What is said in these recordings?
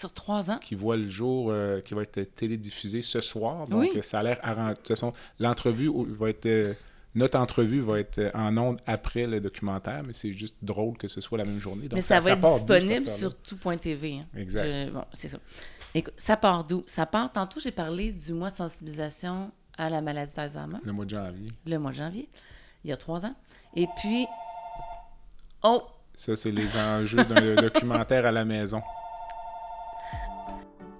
Sur trois ans. qui voit le jour, euh, qui va être télédiffusé ce soir. Donc, Oui. ça a l'air. De toute façon, l'entrevue va être. euh, notre entrevue va être euh, en ondes après le documentaire, mais c'est juste drôle que ce soit la même journée. Donc, Mais ça, va être disponible sur tout.tv. Hein. Exact. Je- bon, c'est ça. Écoute, ça part d'où? Ça part, tantôt, j'ai parlé du mois de sensibilisation à la maladie d'Alzheimer, Le mois de janvier. le mois de janvier, il y a trois ans. Et puis, oh, Ça, c'est les enjeux d'un documentaire à la maison.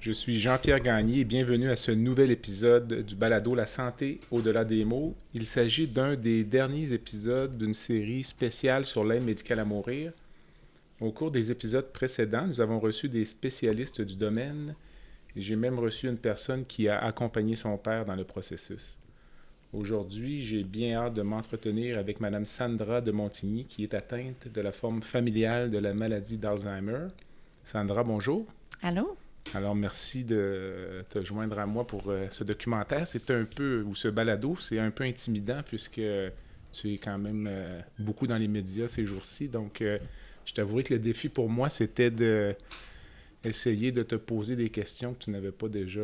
Je suis Jean-Pierre Gagné et bienvenue à ce nouvel épisode du balado La santé au-delà des mots. Il s'agit d'un des derniers épisodes d'une série spéciale sur l'aide médicale à mourir. Au cours des épisodes précédents, nous avons reçu des spécialistes du domaine et j'ai même reçu une personne qui a accompagné son père dans le processus. Aujourd'hui, j'ai bien hâte de m'entretenir avec Mme Sandra de Montigny qui est atteinte de la forme familiale de la maladie d'Alzheimer. Sandra, bonjour. allô? Alors, merci de te joindre à moi pour euh, ce documentaire. C'est un peu, ou ce balado, c'est un peu intimidant puisque tu es quand même euh, beaucoup dans les médias ces jours-ci. Donc, euh, je t'avouerai que le défi pour moi, c'était de essayer de te poser des questions que tu n'avais pas déjà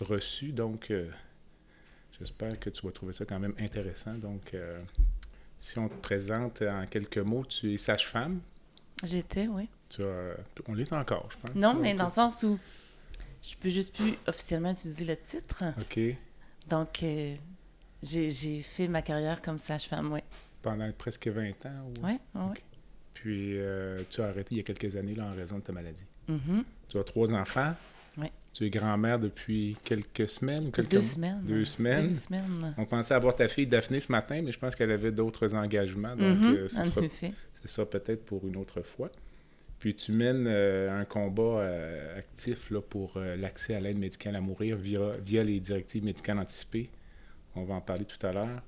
reçues. Donc, j'espère que tu vas trouver ça quand même intéressant. Donc, si on te présente en quelques mots, tu es sage-femme? J'étais, oui. Tu as- on l'est encore, je pense. Non, mais dans le sens où je peux juste plus officiellement utiliser le titre. OK. Donc, euh, j'ai fait ma carrière comme sage-femme, oui. pendant presque 20 ans. ou- Oui, oui. Ok. Puis euh, tu as arrêté il y a quelques années là, en raison de ta maladie. Mhm. Tu as trois enfants. Oui. Tu es grand-mère depuis quelques semaines ou quelques Deux semaines. Deux semaines. Deux semaines. On pensait avoir ta fille Daphné ce matin, mais je pense qu'elle avait d'autres engagements. Donc, euh, ce sera, ce sera peut-être pour une autre fois. Puis tu mènes euh, un combat euh, actif là, pour euh, l'accès à l'aide médicale à mourir via, via les directives médicales anticipées. On va en parler tout à l'heure.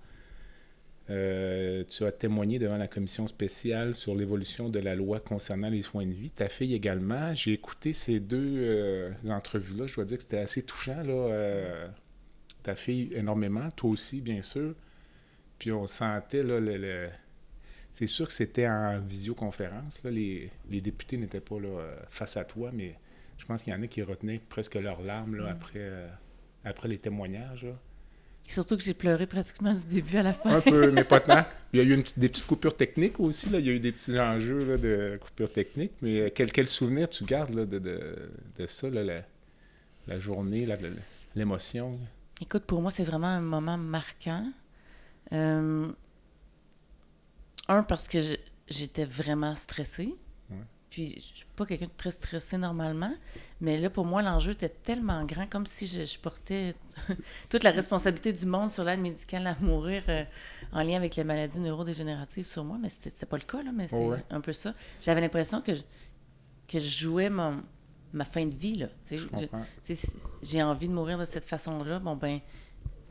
Tu as témoigné devant la commission spéciale sur l'évolution de la loi concernant les soins de vie. Ta fille également. J'ai écouté ces deux entrevues-là. Je dois dire que c'était assez touchant. Là, ta fille énormément, toi aussi, bien sûr. Puis on sentait là, le, le- c'est sûr que c'était en visioconférence. Là. Les, les députés n'étaient pas là, euh, face à toi, mais je pense qu'il y en a qui retenaient presque leurs larmes là, après, euh, après les témoignages. là. Surtout que j'ai pleuré pratiquement du début à la fin. Un peu, mais pas tant. Il y a eu une petite- des petites coupures techniques aussi. Là. Il y a eu des petits enjeux là, de coupures techniques. Mais euh, quel, quel souvenir tu gardes là, de, de, de ça, là, la, la journée, l'émotion? Écoute, pour moi, c'est vraiment un moment marquant. Euh, un, parce que j'étais vraiment stressée. Ouais. Puis, je suis pas quelqu'un de très stressé normalement. Mais là, pour moi, l'enjeu était tellement grand, comme si je, je portais toute la responsabilité du monde sur l'aide médicale à mourir euh, en lien avec les maladies neurodégénératives sur moi. Mais c'était pas le cas, là, mais c'est ouais. un peu ça. J'avais l'impression que je, que je jouais mon, ma fin de vie, là. j'ai envie de mourir de cette façon-là, bon ben,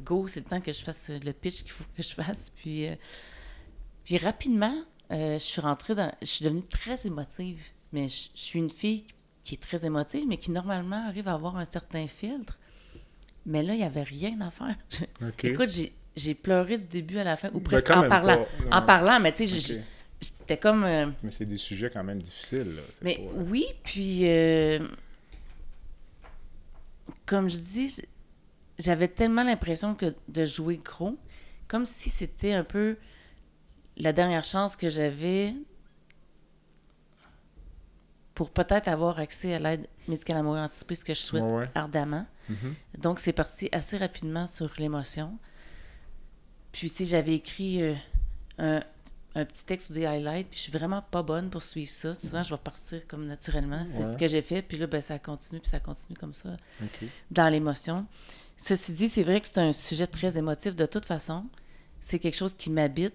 go, c'est le temps que je fasse le pitch qu'il faut que je fasse. Puis, euh, puis rapidement, euh, je suis rentrée dans. Je suis devenue très émotive. Mais je, je suis une fille qui est très émotive, mais qui normalement arrive à avoir un certain filtre. Mais là, il n'y avait rien à faire. Écoute, j'ai, j'ai pleuré du début à la fin, ou Ben, presque en parlant. pas, En parlant, mais tu sais, j'étais comme. euh, Mais c'est des sujets quand même difficiles. Là. Mais pas, euh, oui, puis euh, comme je dis, j'avais tellement l'impression que de jouer gros, comme si c'était un peu la dernière chance que j'avais pour peut-être avoir accès à l'aide médicale à mourir anticipée, ce que je souhaite Ouais, ardemment. Mhm. Donc, c'est parti assez rapidement sur l'émotion. Puis, tu sais, j'avais écrit euh, un, un petit texte ou des highlights, puis je suis vraiment pas bonne pour suivre ça. Souvent, je vais partir comme naturellement. C'est Ouais. ce que j'ai fait, puis là, ben, ça continue, puis ça continue comme ça, dans l'émotion. Ceci dit, c'est vrai que c'est un sujet très émotif de toute façon. C'est quelque chose qui m'habite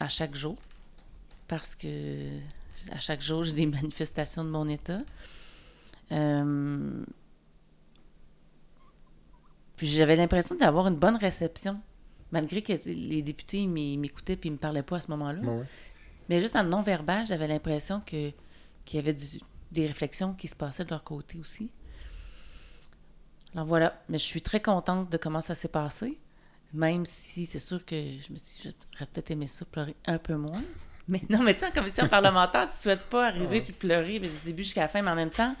à chaque jour, parce que à chaque jour, j'ai des manifestations de mon état. Euh, Puis j'avais l'impression d'avoir une bonne réception, malgré que les députés m'écoutaient puis ils me parlaient pas à ce moment-là. Ouais. Mais juste dans le non-verbal, j'avais l'impression que qu'il y avait du- des réflexions qui se passaient de leur côté aussi. Alors voilà, mais je suis très contente de comment ça s'est passé, même si c'est sûr que je me suis dit, j'aurais peut-être aimé ça pleurer un peu moins. Mais non, mais tu sais, en commission parlementaire, tu souhaites pas arriver puis pleurer mais du début jusqu'à la fin, mais en même temps,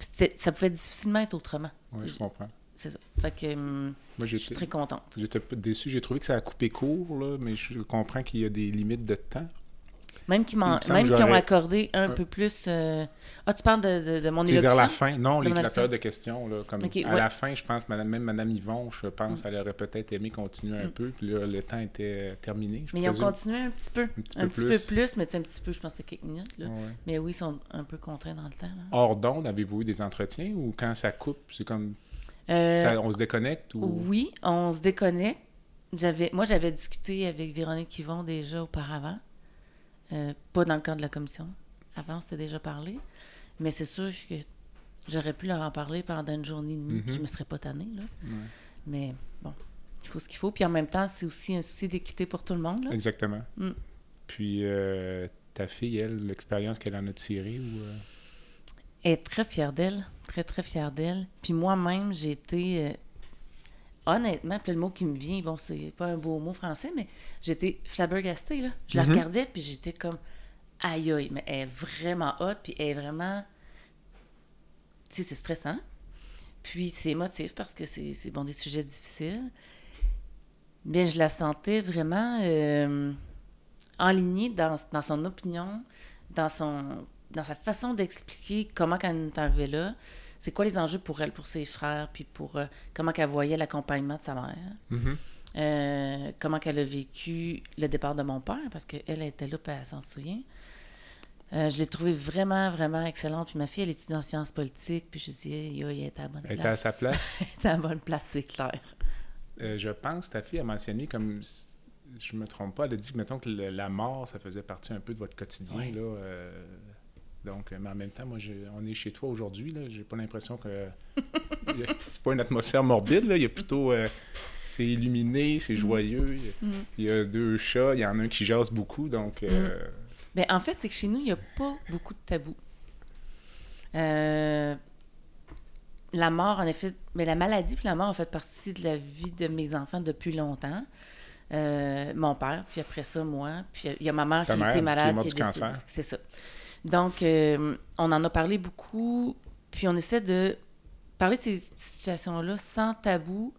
c'était- ça pouvait difficilement être autrement. Tu je comprends. C'est ça. Fait que hum, Moi, je suis très contente. j'étais déçu. J'ai trouvé que ça a coupé court, là, mais je comprends qu'il y a des limites de temps. Même m'ont- semble même qu'ils ont accordé un peu plus. euh, Ah, tu parles de, de, de mon C'est vers élocution? la fin. Non, les, la élocution. période de questions. Là, comme à ouais. la fin, je pense, madame, même Mme Yvon, je pense, Mm. elle aurait peut-être aimé continuer un Mm. peu. Puis là, le temps était terminé. Je Mais ils ont continué un petit peu. Un petit peu peu, plus. plus. mais tu sais, un petit peu, je pense que c'était quelques minutes. Là. Ouais. Mais oui, ils sont un peu contraints dans le temps. Là. Hors d'onde, avez-vous eu des entretiens ou quand ça coupe, c'est comme Euh, ça- on se déconnecte ou? Oui, on se déconnecte. J'avais, moi, j'avais discuté avec Véronique Yvon déjà auparavant. Euh, pas dans le cadre de la commission. Avant, on s'était déjà parlé. Mais c'est sûr que j'aurais pu leur en parler pendant une journée et demie. Mhm. Je me serais pas tannée. Là. Ouais. Mais bon, il faut ce qu'il faut. Puis en même temps, c'est aussi un souci d'équité pour tout le monde. Là. Exactement. Mm. Puis euh, ta fille, elle, l'expérience qu'elle en a tirée ou euh, Elle est très fière d'elle, très, très fière d'elle. Puis moi-même, j'ai été, euh, honnêtement, puis le mot qui me vient, bon, c'est pas un beau mot français, mais j'étais flabbergastée, là. Je la Mhm. regardais, puis j'étais comme, aïe aïe, mais elle est vraiment hot, puis elle est vraiment, tu sais, c'est stressant. Puis c'est émotif parce que c'est, c'est, bon, des sujets difficiles. Mais je la sentais vraiment euh, enlignée dans, dans son opinion, dans son dans sa façon d'expliquer comment quand elle est arrivée là, c'est quoi les enjeux pour elle, pour ses frères, puis pour euh, comment qu'elle voyait l'accompagnement de sa mère, mhm. euh, comment qu'elle a vécu le départ de mon père, parce qu'elle était là, puis elle s'en souvient. Euh, je l'ai trouvée vraiment, vraiment excellente. Puis ma fille, elle étudie en sciences politiques, puis je disais, yo, elle était à la bonne Elle place. était à sa place? elle était à la bonne place, c'est clair. Euh, je pense ta fille a mentionné comme je me trompe pas, elle a dit mettons que le- la mort, ça faisait partie un peu de votre quotidien. Là, euh, donc, euh, mais en même temps, moi, on est chez toi aujourd'hui. là, J'ai pas l'impression que. c'est pas une atmosphère morbide. Là, il y a plutôt. euh, c'est illuminé, c'est joyeux. Il y, a, Mm. il y a deux chats, il y en a un qui jase beaucoup. Donc, euh, Ben, en fait, c'est que chez nous, il n'y a pas beaucoup de tabous. Euh, la mort, en effet, mais la maladie puis la mort ont fait partie de la vie de mes enfants depuis longtemps. Euh, mon père, puis après ça, moi. Puis il y a ma mère Ta qui mère, était qui est malade. morte qui est cancer. C'est ça. Donc, euh, on en a parlé beaucoup. Puis on essaie de parler de ces situations-là sans tabou.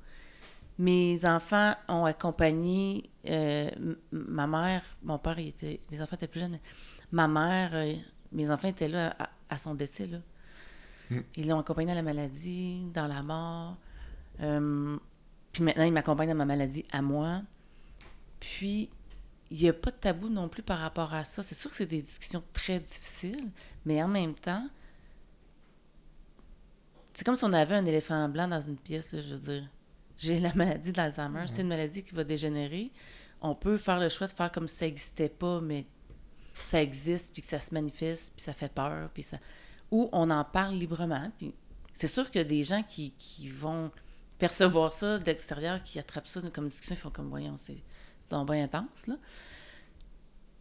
Mes enfants ont accompagné euh, ma mère. Mon père, il était, les enfants étaient plus jeunes, mais ma mère, euh, mes enfants étaient là à, à son décès. Là. Mm. Ils l'ont accompagné à la maladie, dans la mort. Puis maintenant, ils m'accompagnent dans ma maladie à moi. Puis, il n'y a pas de tabou non plus par rapport à ça. C'est sûr que c'est des discussions très difficiles, mais en même temps, c'est comme si on avait un éléphant blanc dans une pièce, là, je veux dire. J'ai la maladie d'Alzheimer, c'est une maladie qui va dégénérer. On peut faire le choix de faire comme si ça n'existait pas, mais ça existe, puis que ça se manifeste, puis ça fait peur, puis ça... Ou on en parle librement, puis c'est sûr qu'il y a des gens qui, qui vont percevoir ça de l'extérieur, qui attrapent ça comme discussion, ils font comme, voyons, c'est c'est donc bien intense, là.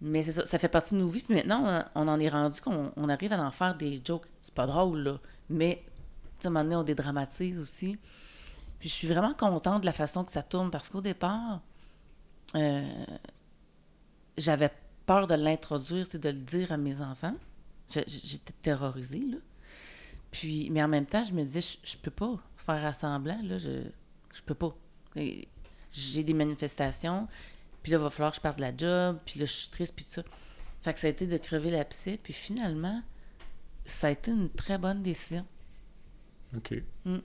Mais c'est ça, ça fait partie de nos vies. Puis maintenant, on, en est rendu qu'on on arrive à en faire des jokes. C'est pas drôle, là. Mais, à moment donné, on dédramatise aussi. Puis je suis vraiment contente de la façon que ça tourne parce qu'au départ, euh, j'avais peur de l'introduire, de le dire à mes enfants. J'étais terrorisée, là. Puis, mais en même temps, je me disais, je, peux pas faire assemblant, là. Je, je peux pas. J'ai des manifestations, puis là, il va falloir que je parte de la job, puis là, je suis triste, puis tout ça. Fait que ça a été de crever l'abcès, puis finalement, ça a été une très bonne décision. OK. Mm.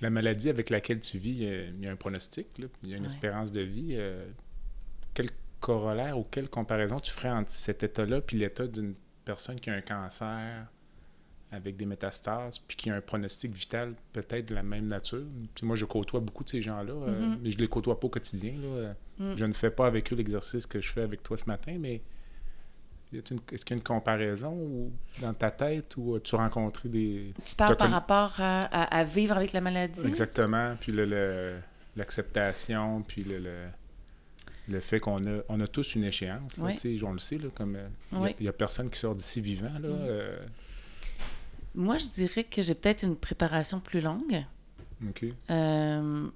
La maladie avec laquelle tu vis, il y a, un pronostic, là, il y a une Ouais. espérance de vie. euh, quel corollaire ou quelle comparaison tu ferais entre cet état-là puis l'état d'une personne qui a un cancer avec des métastases puis qui a un pronostic vital peut-être de la même nature? Puis moi, je côtoie beaucoup de ces gens-là, euh, Mhm. mais je les côtoie pas au quotidien. là. Euh, Mm. Je ne fais pas avec eux l'exercice que je fais avec toi ce matin, mais Est-ce qu'il y a une comparaison ou, dans ta tête ou as-tu rencontré des... Tu parles par rapport à, vivre avec la maladie? Exactement, puis l'acceptation, puis le, le, le fait qu'on a, on a tous une échéance. là, Oui. on le sait, là, comme euh, il Oui. n'y a, personne qui sort d'ici vivant. Là, euh, Moi, je dirais que j'ai peut-être une préparation plus longue. OK. Euh,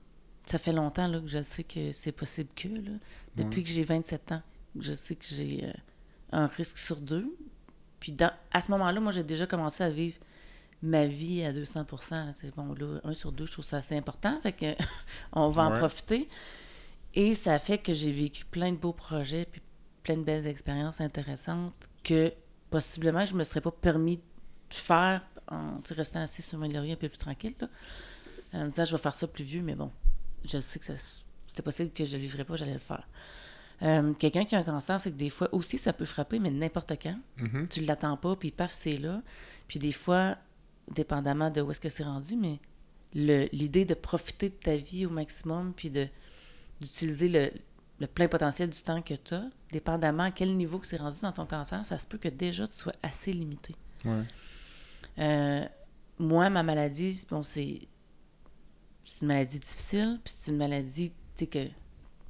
ça fait longtemps là, que je sais que c'est possible que. Là. Depuis Ouais. que j'ai 27 ans, je sais que j'ai euh, un risque sur deux. Puis dans, à ce moment-là, moi, j'ai déjà commencé à vivre ma vie à 200 là. C'est bon, là, un sur deux, je trouve ça assez important. Fait que on va en profiter. Et ça fait que j'ai vécu plein de beaux projets, puis plein de belles expériences intéressantes que possiblement je me serais pas permis de faire en restant assis sur mon laurier un peu plus tranquille. Là, en me disant je vais faire ça plus vieux, mais bon, je sais que c'était possible que je ne le vivrais pas, j'allais le faire. Euh, Quelqu'un qui a un cancer, c'est que des fois aussi ça peut frapper, mais n'importe quand. Mhm. Tu ne l'attends pas, puis paf, c'est là. Puis des fois, dépendamment de où est-ce que c'est rendu, mais le- l'idée de profiter de ta vie au maximum, puis d'utiliser le, le plein potentiel du temps que tu as, dépendamment à quel niveau que c'est rendu dans ton cancer, ça se peut que déjà tu sois assez limité. Ouais. Euh, moi, ma maladie, bon, c'est une maladie difficile, puis c'est une maladie, tu sais, que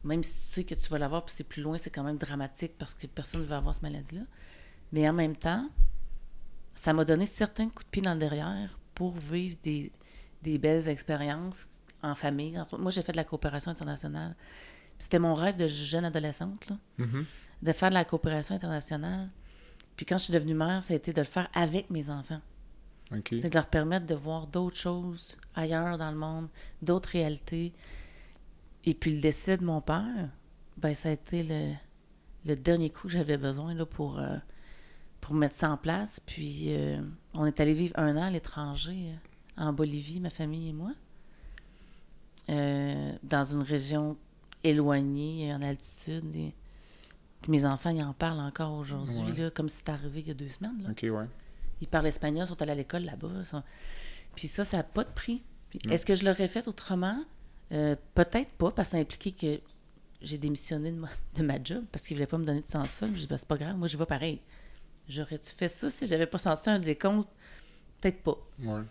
même si tu sais que tu vas l'avoir, puis c'est plus loin, c'est quand même dramatique parce que personne ne veut avoir cette maladie-là. Mais en même temps, ça m'a donné certains coups de pied dans le derrière pour vivre des, des belles expériences en famille. Moi, j'ai fait de la coopération internationale. C'était mon rêve de jeune adolescente, là Mhm. de faire de la coopération internationale. Puis quand je suis devenue mère, ça a été de le faire avec mes enfants. C'est de leur permettre de voir d'autres choses ailleurs dans le monde, d'autres réalités. Et puis le décès de mon père, ben ça a été le, le dernier coup que j'avais besoin là, pour, euh, pour mettre ça en place. Puis euh, on est allé vivre un an à l'étranger, euh, en Bolivie, ma famille et moi, dans une région éloignée, en altitude. Et... Puis mes enfants, ils en parlent encore aujourd'hui, Ouais. comme si c'était arrivé il y a deux semaines. là. OK, ouais. Ils parlent espagnol, sont allés à l'école là-bas. sont- Puis ça, ça n'a pas de prix. Non. Est-ce que je l'aurais fait autrement? Euh, Peut-être pas, parce que ça impliquait que j'ai démissionné de ma, de ma job parce qu'ils ne voulaient pas me donner de sans sol. Je dis, ben, c'est pas grave, moi, je vais pareil. J'aurais-tu fait ça si j'avais pas senti un décompte? Peut-être pas. Ouais.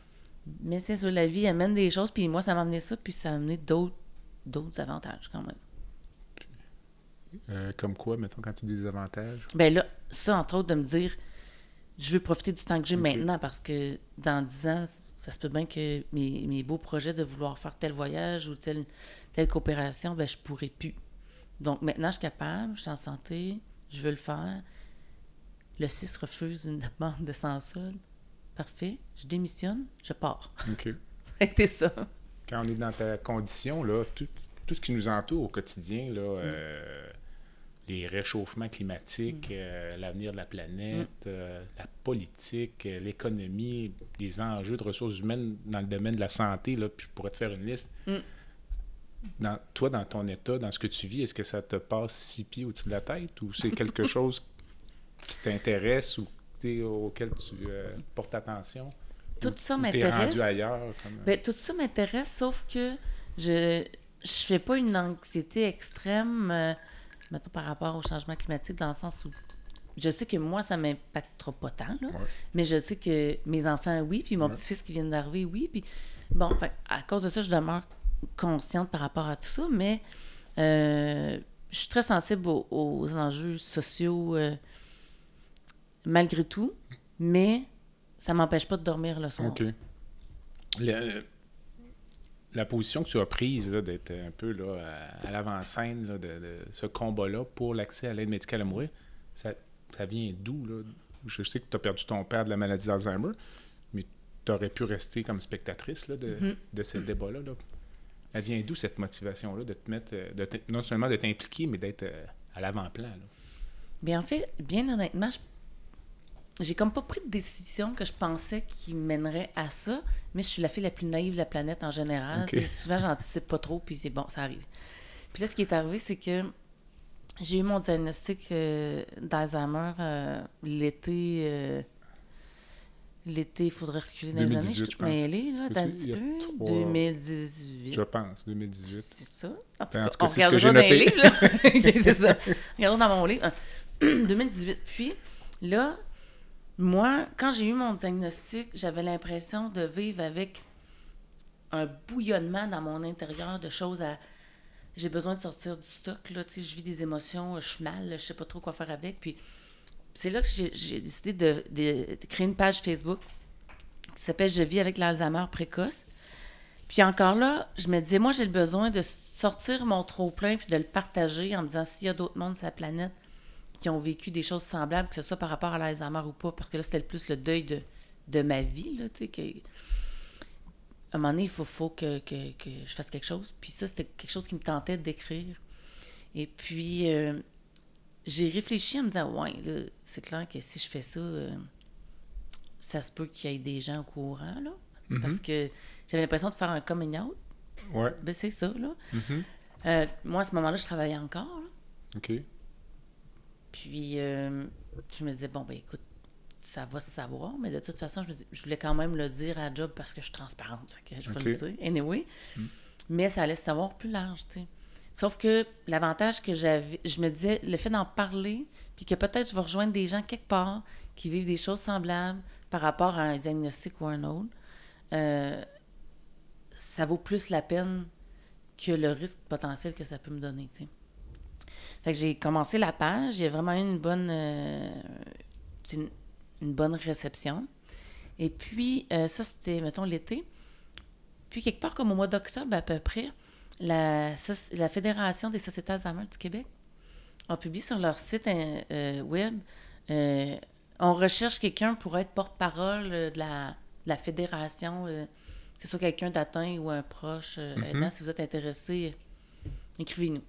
Mais c'est sûr, la vie amène des choses, puis moi, ça m'a amené ça, puis ça a amené d'autres d'autres avantages quand même. Euh, comme quoi, mettons, quand tu dis des avantages? Ben là, ça, entre autres, de me dire, je veux profiter du temps que j'ai maintenant parce que dans 10 ans, ça se peut bien que mes, mes beaux projets de vouloir faire tel voyage ou telle, telle coopération, ben je pourrais plus. Donc maintenant, je suis capable, je suis en santé, je veux le faire. Le 6 refuse une demande de sans solde. Parfait, je démissionne, je pars. OK. Été ça. Quand on est dans ta condition, là, tout, tout ce qui nous entoure au quotidien, là, euh, les réchauffements climatiques, euh, l'avenir de la planète, euh, la politique, euh, l'économie, les enjeux de ressources humaines dans le domaine de la santé, là, puis je pourrais te faire une liste. Mm. Dans, toi, dans ton état, dans ce que tu vis, est-ce que ça te passe six pieds au-dessus de la tête ou c'est quelque chose qui t'intéresse ou auquel tu portes attention? Tout Ou- ça m'intéresse. Comme... Ben, tout ça m'intéresse, sauf que je je fais pas une anxiété extrême, mettons, par rapport au changement climatique, dans le sens où je sais que moi, ça m'impactera pas tant, là, Ouais. mais je sais que mes enfants, oui, puis mon Ouais. petit-fils qui vient d'arriver, oui, puis bon, à cause de ça, je demeure consciente par rapport à tout ça, mais euh, je suis très sensible aux, aux enjeux sociaux euh, malgré tout, mais ça m'empêche pas de dormir le soir. OK. Le- la position que tu as prise d'être un peu là, à, à l'avant-scène de, de ce combat-là pour l'accès à l'aide médicale à mourir, ça, ça vient d'où? Je sais que tu as perdu ton père de la maladie d'Alzheimer, mais tu aurais pu rester comme spectatrice là, de, de ce débat-là. Là. Elle vient d'où cette motivation-là de te mettre, euh, de non seulement de t'impliquer, mais d'être euh, à l'avant-plan? Bien, en fait, bien honnêtement, je- j'ai comme pas pris de décision que je pensais qui mènerait à ça, mais je suis la fille la plus naïve de la planète en général. Souvent, j'anticipe pas trop, puis c'est bon, ça arrive. Puis là, ce qui est arrivé, c'est que j'ai eu mon diagnostic euh, d'Alzheimer euh, l'été. euh, L'été, il faudrait reculer dans les 2018, années. Je suis mêlée, là, un petit peu. trois- 2018. Je pense, 2018. C'est ça. En tout Ben, en cas, tout cas, on c'est ce que regardera dans les livres, là. C'est ça. Regardons dans mon livre. 2018. Puis, Là, moi, quand j'ai eu mon diagnostic, j'avais l'impression de vivre avec un bouillonnement dans mon intérieur de choses à. J'ai besoin de sortir du stock, là, tu sais, je vis des émotions, je suis mal, je sais pas trop quoi faire avec. Puis c'est là que j'ai décidé de créer une page Facebook qui s'appelle Je vis avec l'Alzheimer précoce. Puis encore là, je me disais, moi, j'ai le besoin de sortir mon trop-plein puis de le partager en me disant s'il y a d'autres mondes sur la planète qui ont vécu des choses semblables, que ce soit par rapport à l'Alzheimer ou pas, parce que là, c'était le plus le deuil de, de ma vie, là, tu sais, que... À un moment donné, il faut, faut que, que, que je fasse quelque chose. Puis ça, c'était quelque chose qui me tentait d'écrire. Et puis, euh, j'ai réfléchi en me disant, ouais, là, c'est clair que si je fais ça, euh, ça se peut qu'il y ait des gens au courant, là. Mhm. Parce que j'avais l'impression de faire un coming out. Ouais. Ben, c'est ça, là. Mhm. Euh, moi, à ce moment-là, je travaillais encore, là. OK. Puis, euh, je me disais, bon, ben écoute, ça va se savoir, mais de toute façon, je, me dis- je voulais quand même le dire à job parce que je suis transparente. que je vais le dire, anyway. Mais ça allait se savoir plus large, tu sais. Sauf que l'avantage que j'avais, je me disais, le fait d'en parler, puis que peut-être je vais rejoindre des gens quelque part qui vivent des choses semblables par rapport à un diagnostic ou un autre, euh, ça vaut plus la peine que le risque potentiel que ça peut me donner, tu sais. Fait que j'ai commencé la page, il y a vraiment eu une bonne, euh, c'est une, une bonne réception. Et puis, euh, ça, c'était, mettons, l'été. Puis, quelque part, comme au mois d'octobre à peu près, la, Fédération des sociétés Alzheimer du Québec a publié sur leur site euh, web on recherche quelqu'un pour être porte-parole de la, de la fédération, euh, que ce soit quelqu'un d'atteint ou un proche aidant. Si vous êtes intéressé, écrivez-nous.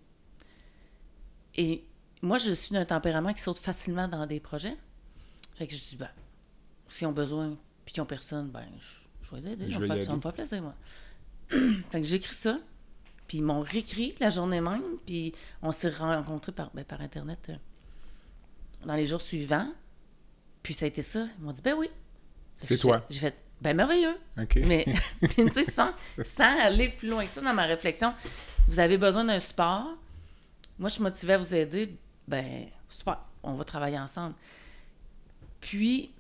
Et moi, je suis d'un tempérament qui saute facilement dans des projets. Fait que je dis, ben, s'ils ont besoin puis qu'ils ont personne, ben, je, je vais les aider. Je vais ça me fait plaisir, moi. fait que j'écris ça. Puis ils m'ont réécrit la journée même. Puis on s'est rencontrés par, ben, par Internet euh, dans les jours suivants. Puis ça a été ça. Ils m'ont dit, ben oui. C'est toi. J'ai fait, ben merveilleux. Mais, mais tu sais, sans, sans aller plus loin que ça dans ma réflexion, vous avez besoin d'un support. Moi, je suis motivée à vous aider. Ben, super, on va travailler ensemble. Puis,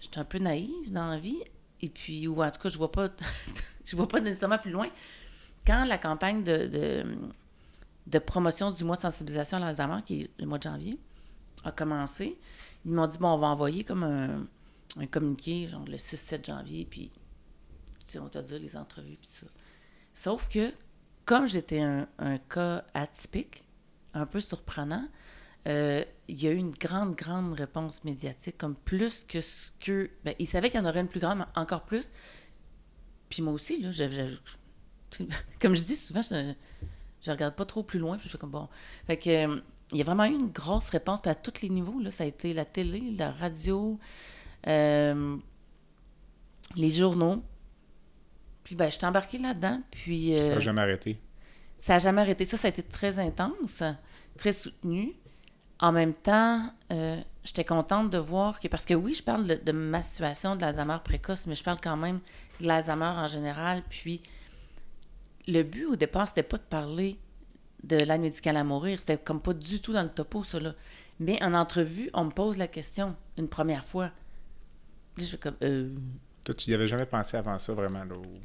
je suis un peu naïve dans la vie. Et puis, ou en tout cas, je vois pas, je vois pas nécessairement plus loin. Quand la campagne de, de, de promotion du mois de sensibilisation à l'Alzheimer, qui est le mois de janvier, a commencé, ils m'ont dit, bon, on va envoyer comme un, un communiqué, genre le 6-7 janvier, puis tu sais, on t'a dit les entrevues, puis ça. Sauf que, comme j'étais un, cas atypique, un peu surprenant, euh, il y a eu une grande, grande réponse médiatique, comme plus que ce que... Ben, ils savaient qu'il y en aurait une plus grande, mais encore plus. Puis moi aussi, là, je, comme je dis souvent, je, je regarde pas trop plus loin, puis je fais comme bon. Fait que, il y a vraiment eu une grosse réponse, puis à tous les niveaux, là, ça a été la télé, la radio, euh, les journaux. Puis ben, je suis embarquée là-dedans, puis... Ça euh, n'a jamais arrêté. ça n'a jamais arrêté. Ça, ça a été très intense, très soutenu. En même temps, euh, j'étais contente de voir que, parce que oui, je parle de, de ma situation de l'Alzheimer précoce, mais je parle quand même de l'Alzheimer en général. Puis, le but au départ, c'était pas de parler de l'aide médicale à mourir. C'était comme pas du tout dans le topo, ça, là. Mais en entrevue, on me pose la question une première fois. Puis je fais comme, euh, Toi, tu n'y avais jamais pensé avant ça, vraiment, là? ou-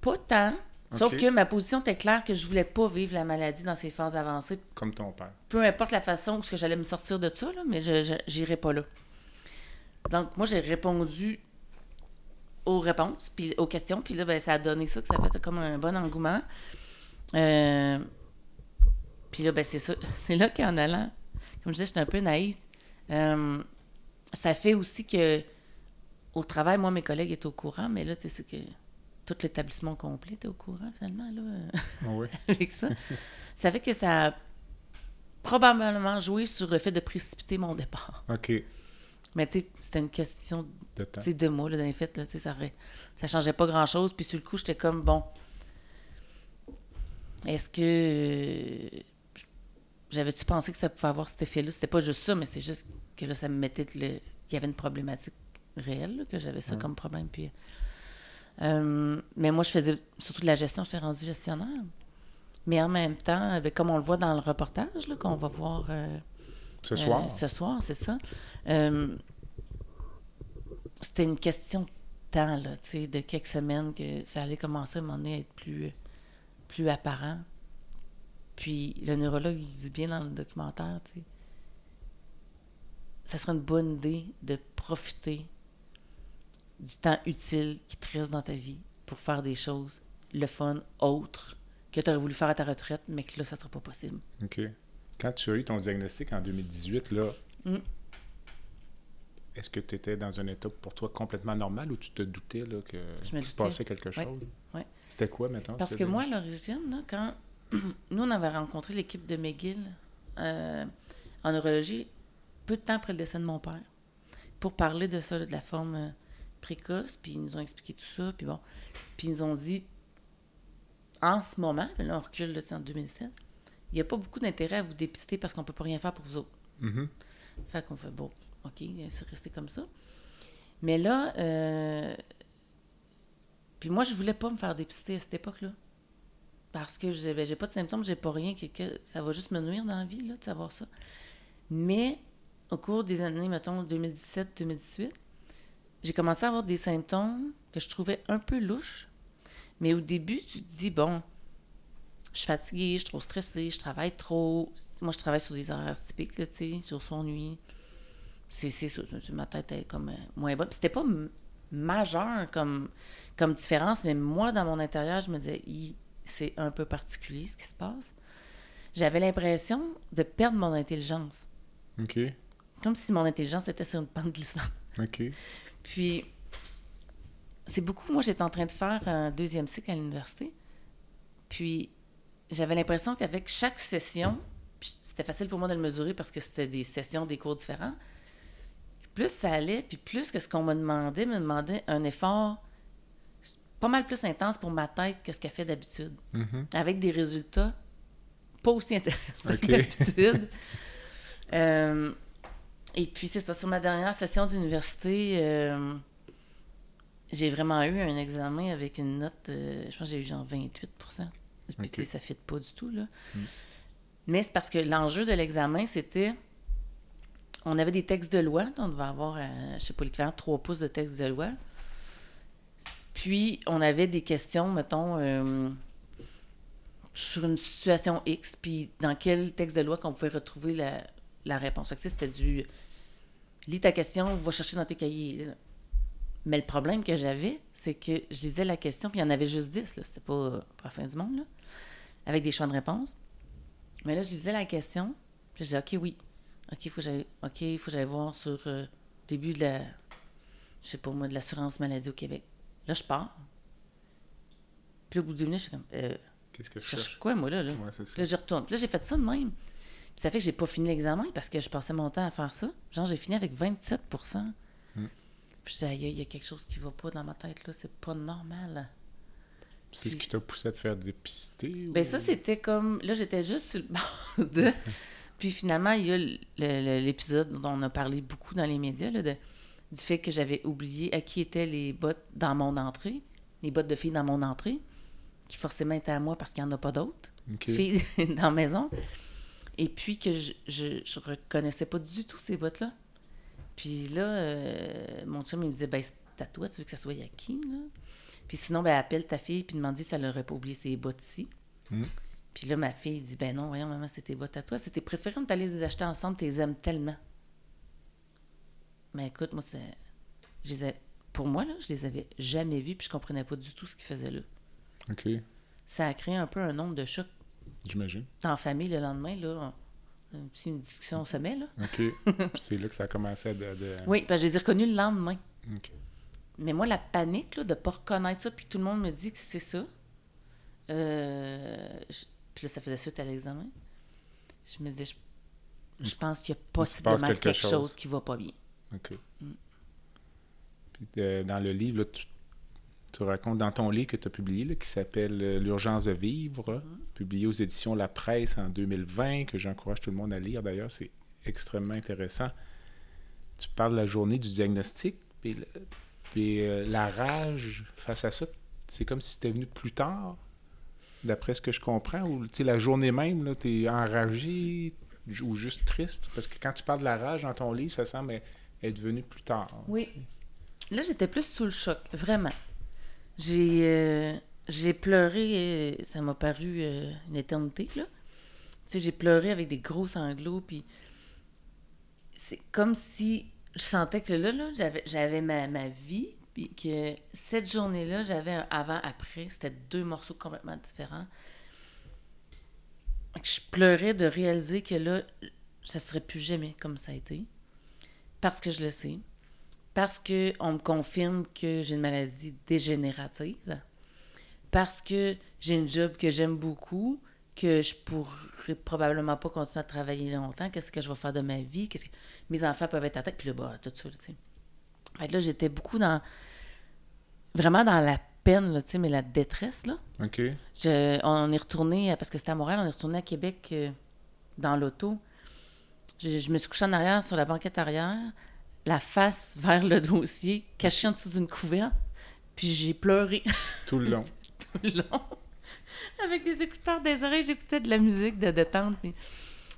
pas tant. Sauf que ma position était claire que je voulais pas vivre la maladie dans ses phases avancées Comme ton père. peu importe la façon que j'allais me sortir de ça, là, mais je n'irai pas là. Donc, moi, j'ai répondu aux réponses, puis aux questions, puis là, ben, ça a donné ça, que ça fait comme un bon engouement. Euh, puis là, ben, c'est ça. C'est là qu'en allant, comme je disais, j'étais un peu naïve. Euh, ça fait aussi que, au travail, moi, mes collègues étaient au courant, mais là, tu sais, c'est que tout l'établissement complet était au courant, finalement, là. euh, Oui. avec ça. Ça fait que ça a probablement joué sur le fait de précipiter mon départ. OK. Mais tu sais, c'était une question De temps. de mois, là, dans les faits, là, tu sais, ça, aurait- ça changeait pas grand-chose. Puis sur le coup, j'étais comme, bon, est-ce que... J'avais-tu pensé que ça pouvait avoir cet effet-là? C'était pas juste ça, mais c'est juste que là, ça me mettait le... qu'il y avait une problématique réelle, là, que j'avais ça comme problème. Puis, euh, mais moi, je faisais surtout de la gestion, j'étais rendue gestionnaire. Mais en même temps, ben, comme on le voit dans le reportage, là, qu'on va voir euh, Ce soir? Euh, ce soir, c'est ça. C'était une question de temps, là, de quelques semaines que ça allait commencer à un moment donné à être plus, plus apparent. Puis le neurologue, il dit bien dans le documentaire, tu sais, ça serait une bonne idée de profiter du temps utile qui te reste dans ta vie pour faire des choses, le fun, autres, que tu aurais voulu faire à ta retraite, mais que là, ça ne sera pas possible. OK. Quand tu as eu ton diagnostic en 2018, là, Mm. est-ce que tu étais dans un état pour toi complètement normal ou tu te doutais là, que qu'il se passait quelque chose? Ouais. C'était quoi, maintenant? Parce que moi, à l'origine, quand nous, on avait rencontré l'équipe de McGill euh, en neurologie peu de temps après le décès de mon père pour parler de ça, de la forme euh, précoce, puis ils nous ont expliqué tout ça, puis bon, puis ils nous ont dit, en ce moment, puis là, on recule là, c'est en 2007, il n'y a pas beaucoup d'intérêt à vous dépister parce qu'on ne peut pas rien faire pour vous autres. Mhm. Fait qu'on fait, bon, OK, c'est resté comme ça. Mais là, euh, puis moi, je voulais pas me faire dépister à cette époque-là. Parce que je ben, j'ai pas de symptômes, j'ai pas rien, que, que ça va juste me nuire dans la vie, là, de savoir ça. Mais au cours des années, mettons, 2017-2018, j'ai commencé à avoir des symptômes que je trouvais un peu louches. Mais au début, tu te dis, bon, je suis fatiguée, je suis trop stressée, je travaille trop. Moi, je travaille sur des horaires typiques, tu sais, sur son nuit. C'est ça, ma tête est comme euh, moins bonne. C'était pas majeur comme, comme différence, mais moi, dans mon intérieur, je me disais, c'est un peu particulier ce qui se passe. J'avais l'impression de perdre mon intelligence. OK. Comme si mon intelligence était sur une pente glissante. OK. Puis, c'est beaucoup. Moi, j'étais en train de faire un deuxième cycle à l'université. Puis, j'avais l'impression qu'avec chaque session, c'était facile pour moi de le mesurer parce que c'était des sessions, des cours différents. Plus ça allait, puis plus que ce qu'on me demandait, me demandait un effort pas mal plus intense pour ma tête que ce qu'elle fait d'habitude. Mhm. Avec des résultats pas aussi intéressants que d'habitude. Euh, et puis, c'est ça, sur ma dernière session d'université, euh, j'ai vraiment eu un examen avec une note, euh, je pense que j'ai eu genre 28 Puis, tu sais, ça ne fit pas du tout, là. Mais c'est parce que l'enjeu de l'examen, c'était... On avait des textes de loi, on devait avoir, euh, je sais pas, l'équivalent de 3 pouces de textes de loi. Puis, on avait des questions, mettons, euh, sur une situation X, puis dans quel texte de loi qu'on pouvait retrouver la, la réponse. C'était du lis ta question, va chercher dans tes cahiers. Mais le problème que j'avais, c'est que je lisais la question, puis il y en avait juste 10, là. C'était pas, pas la fin du monde, là. Avec des choix de réponse. Mais là, je lisais la question, puis je disais, OK, oui. OK, il faut que j'aille OK, il faut que j'aille voir sur euh, début de la, je sais pas moi, de l'assurance maladie au Québec. Là, je pars. Puis au bout de deux minutes, je suis comme, euh, Qu'est-ce que je je cherche quoi, moi, là? là? Ouais, là, je retourne. Puis là, j'ai fait ça de même. Puis ça fait que j'ai pas fini l'examen parce que je passais mon temps à faire ça. Genre, j'ai fini avec 27 Hmm. Puis je il y a quelque chose qui va pas dans ma tête, là. C'est pas normal. C'est ce qui t'a poussé à te faire dépister? Ben ou- ça, c'était comme... Là, j'étais juste sur le bord de... Puis finalement, il y a l'épisode dont on a parlé beaucoup dans les médias, là, de- du fait que j'avais oublié à qui étaient les bottes dans mon entrée, les bottes de filles dans mon entrée, qui forcément étaient à moi parce qu'il n'y en a pas d'autres. Filles dans la maison. Et puis que je, je, je reconnaissais pas du tout ces bottes-là. Puis là, euh, mon chum, il me disait, ben, c'est à toi, tu veux que ça soit à qui, là? Puis sinon, ben, appelle ta fille, puis demande si elle n'aurait pas oublié ses bottes ici. Mm. Puis là, ma fille dit, ben non, voyons, maman, c'est tes bottes à toi. C'était préféré de t'aller les acheter ensemble, tu les aimes tellement. Mais écoute, moi, c'est... je les Pour moi, là, je les avais jamais vus, puis je comprenais pas du tout ce qu'ils faisaient là. OK. Ça a créé un peu un nombre de chocs J'imagine. la famille le lendemain, là, on- un petit- une discussion au sommet, là. OK. C'est là que ça a commencé à... De, de- Oui, parce que je les ai reconnus le lendemain. OK. Mais moi, la panique, là, de ne pas reconnaître ça, puis tout le monde me dit que c'est ça. Euh, je- Puis là, ça faisait suite à l'examen. Je me disais, je, je pense qu'il y a possiblement quelque quelque, chose. chose. qui va pas bien. OK. Puis euh, dans le livre, là, tu, tu racontes dans ton livre que tu as publié, là, qui s'appelle euh, L'urgence de vivre, publié aux éditions La Presse en 2020, que j'encourage tout le monde à lire d'ailleurs, c'est extrêmement intéressant. Tu parles de la journée du diagnostic, puis, euh, la rage face à ça, c'est comme si c'était venu plus tard, d'après ce que je comprends, ou tu la journée même, tu es enragé, ou juste triste? Parce que quand tu parles de la rage dans ton livre, ça semble être venu plus tard. Oui. Là, j'étais plus sous le choc, vraiment. J'ai euh, j'ai pleuré, ça m'a paru euh, une éternité, là. Tu j'ai pleuré avec des gros sanglots, puis c'est comme si je sentais que là, là j'avais ma, ma vie, puis que cette journée-là, j'avais un avant-après. C'était deux morceaux complètement différents. Je pleurais de réaliser que là, ça serait plus jamais comme ça a été. Parce que je le sais. Parce qu'on me confirme que j'ai une maladie dégénérative. Parce que j'ai une job que j'aime beaucoup, que je pourrais probablement pas continuer à travailler longtemps. Qu'est-ce que je vais faire de ma vie? Qu'est-ce que mes enfants peuvent être atteints? Puis là, bah, tout ça, tu sais. Fait là, j'étais beaucoup dans. Vraiment dans la peine, là, tu sais, mais la détresse, là. OK. on est retourné, parce que c'était à Montréal, on est retourné à Québec euh, dans l'auto. Je, me suis couchée en arrière sur la banquette arrière, la face vers le dossier, cachée en dessous d'une couverte, puis j'ai pleuré. Tout le long. Tout le long. Avec des écouteurs des oreilles, j'écoutais de la musique de détente.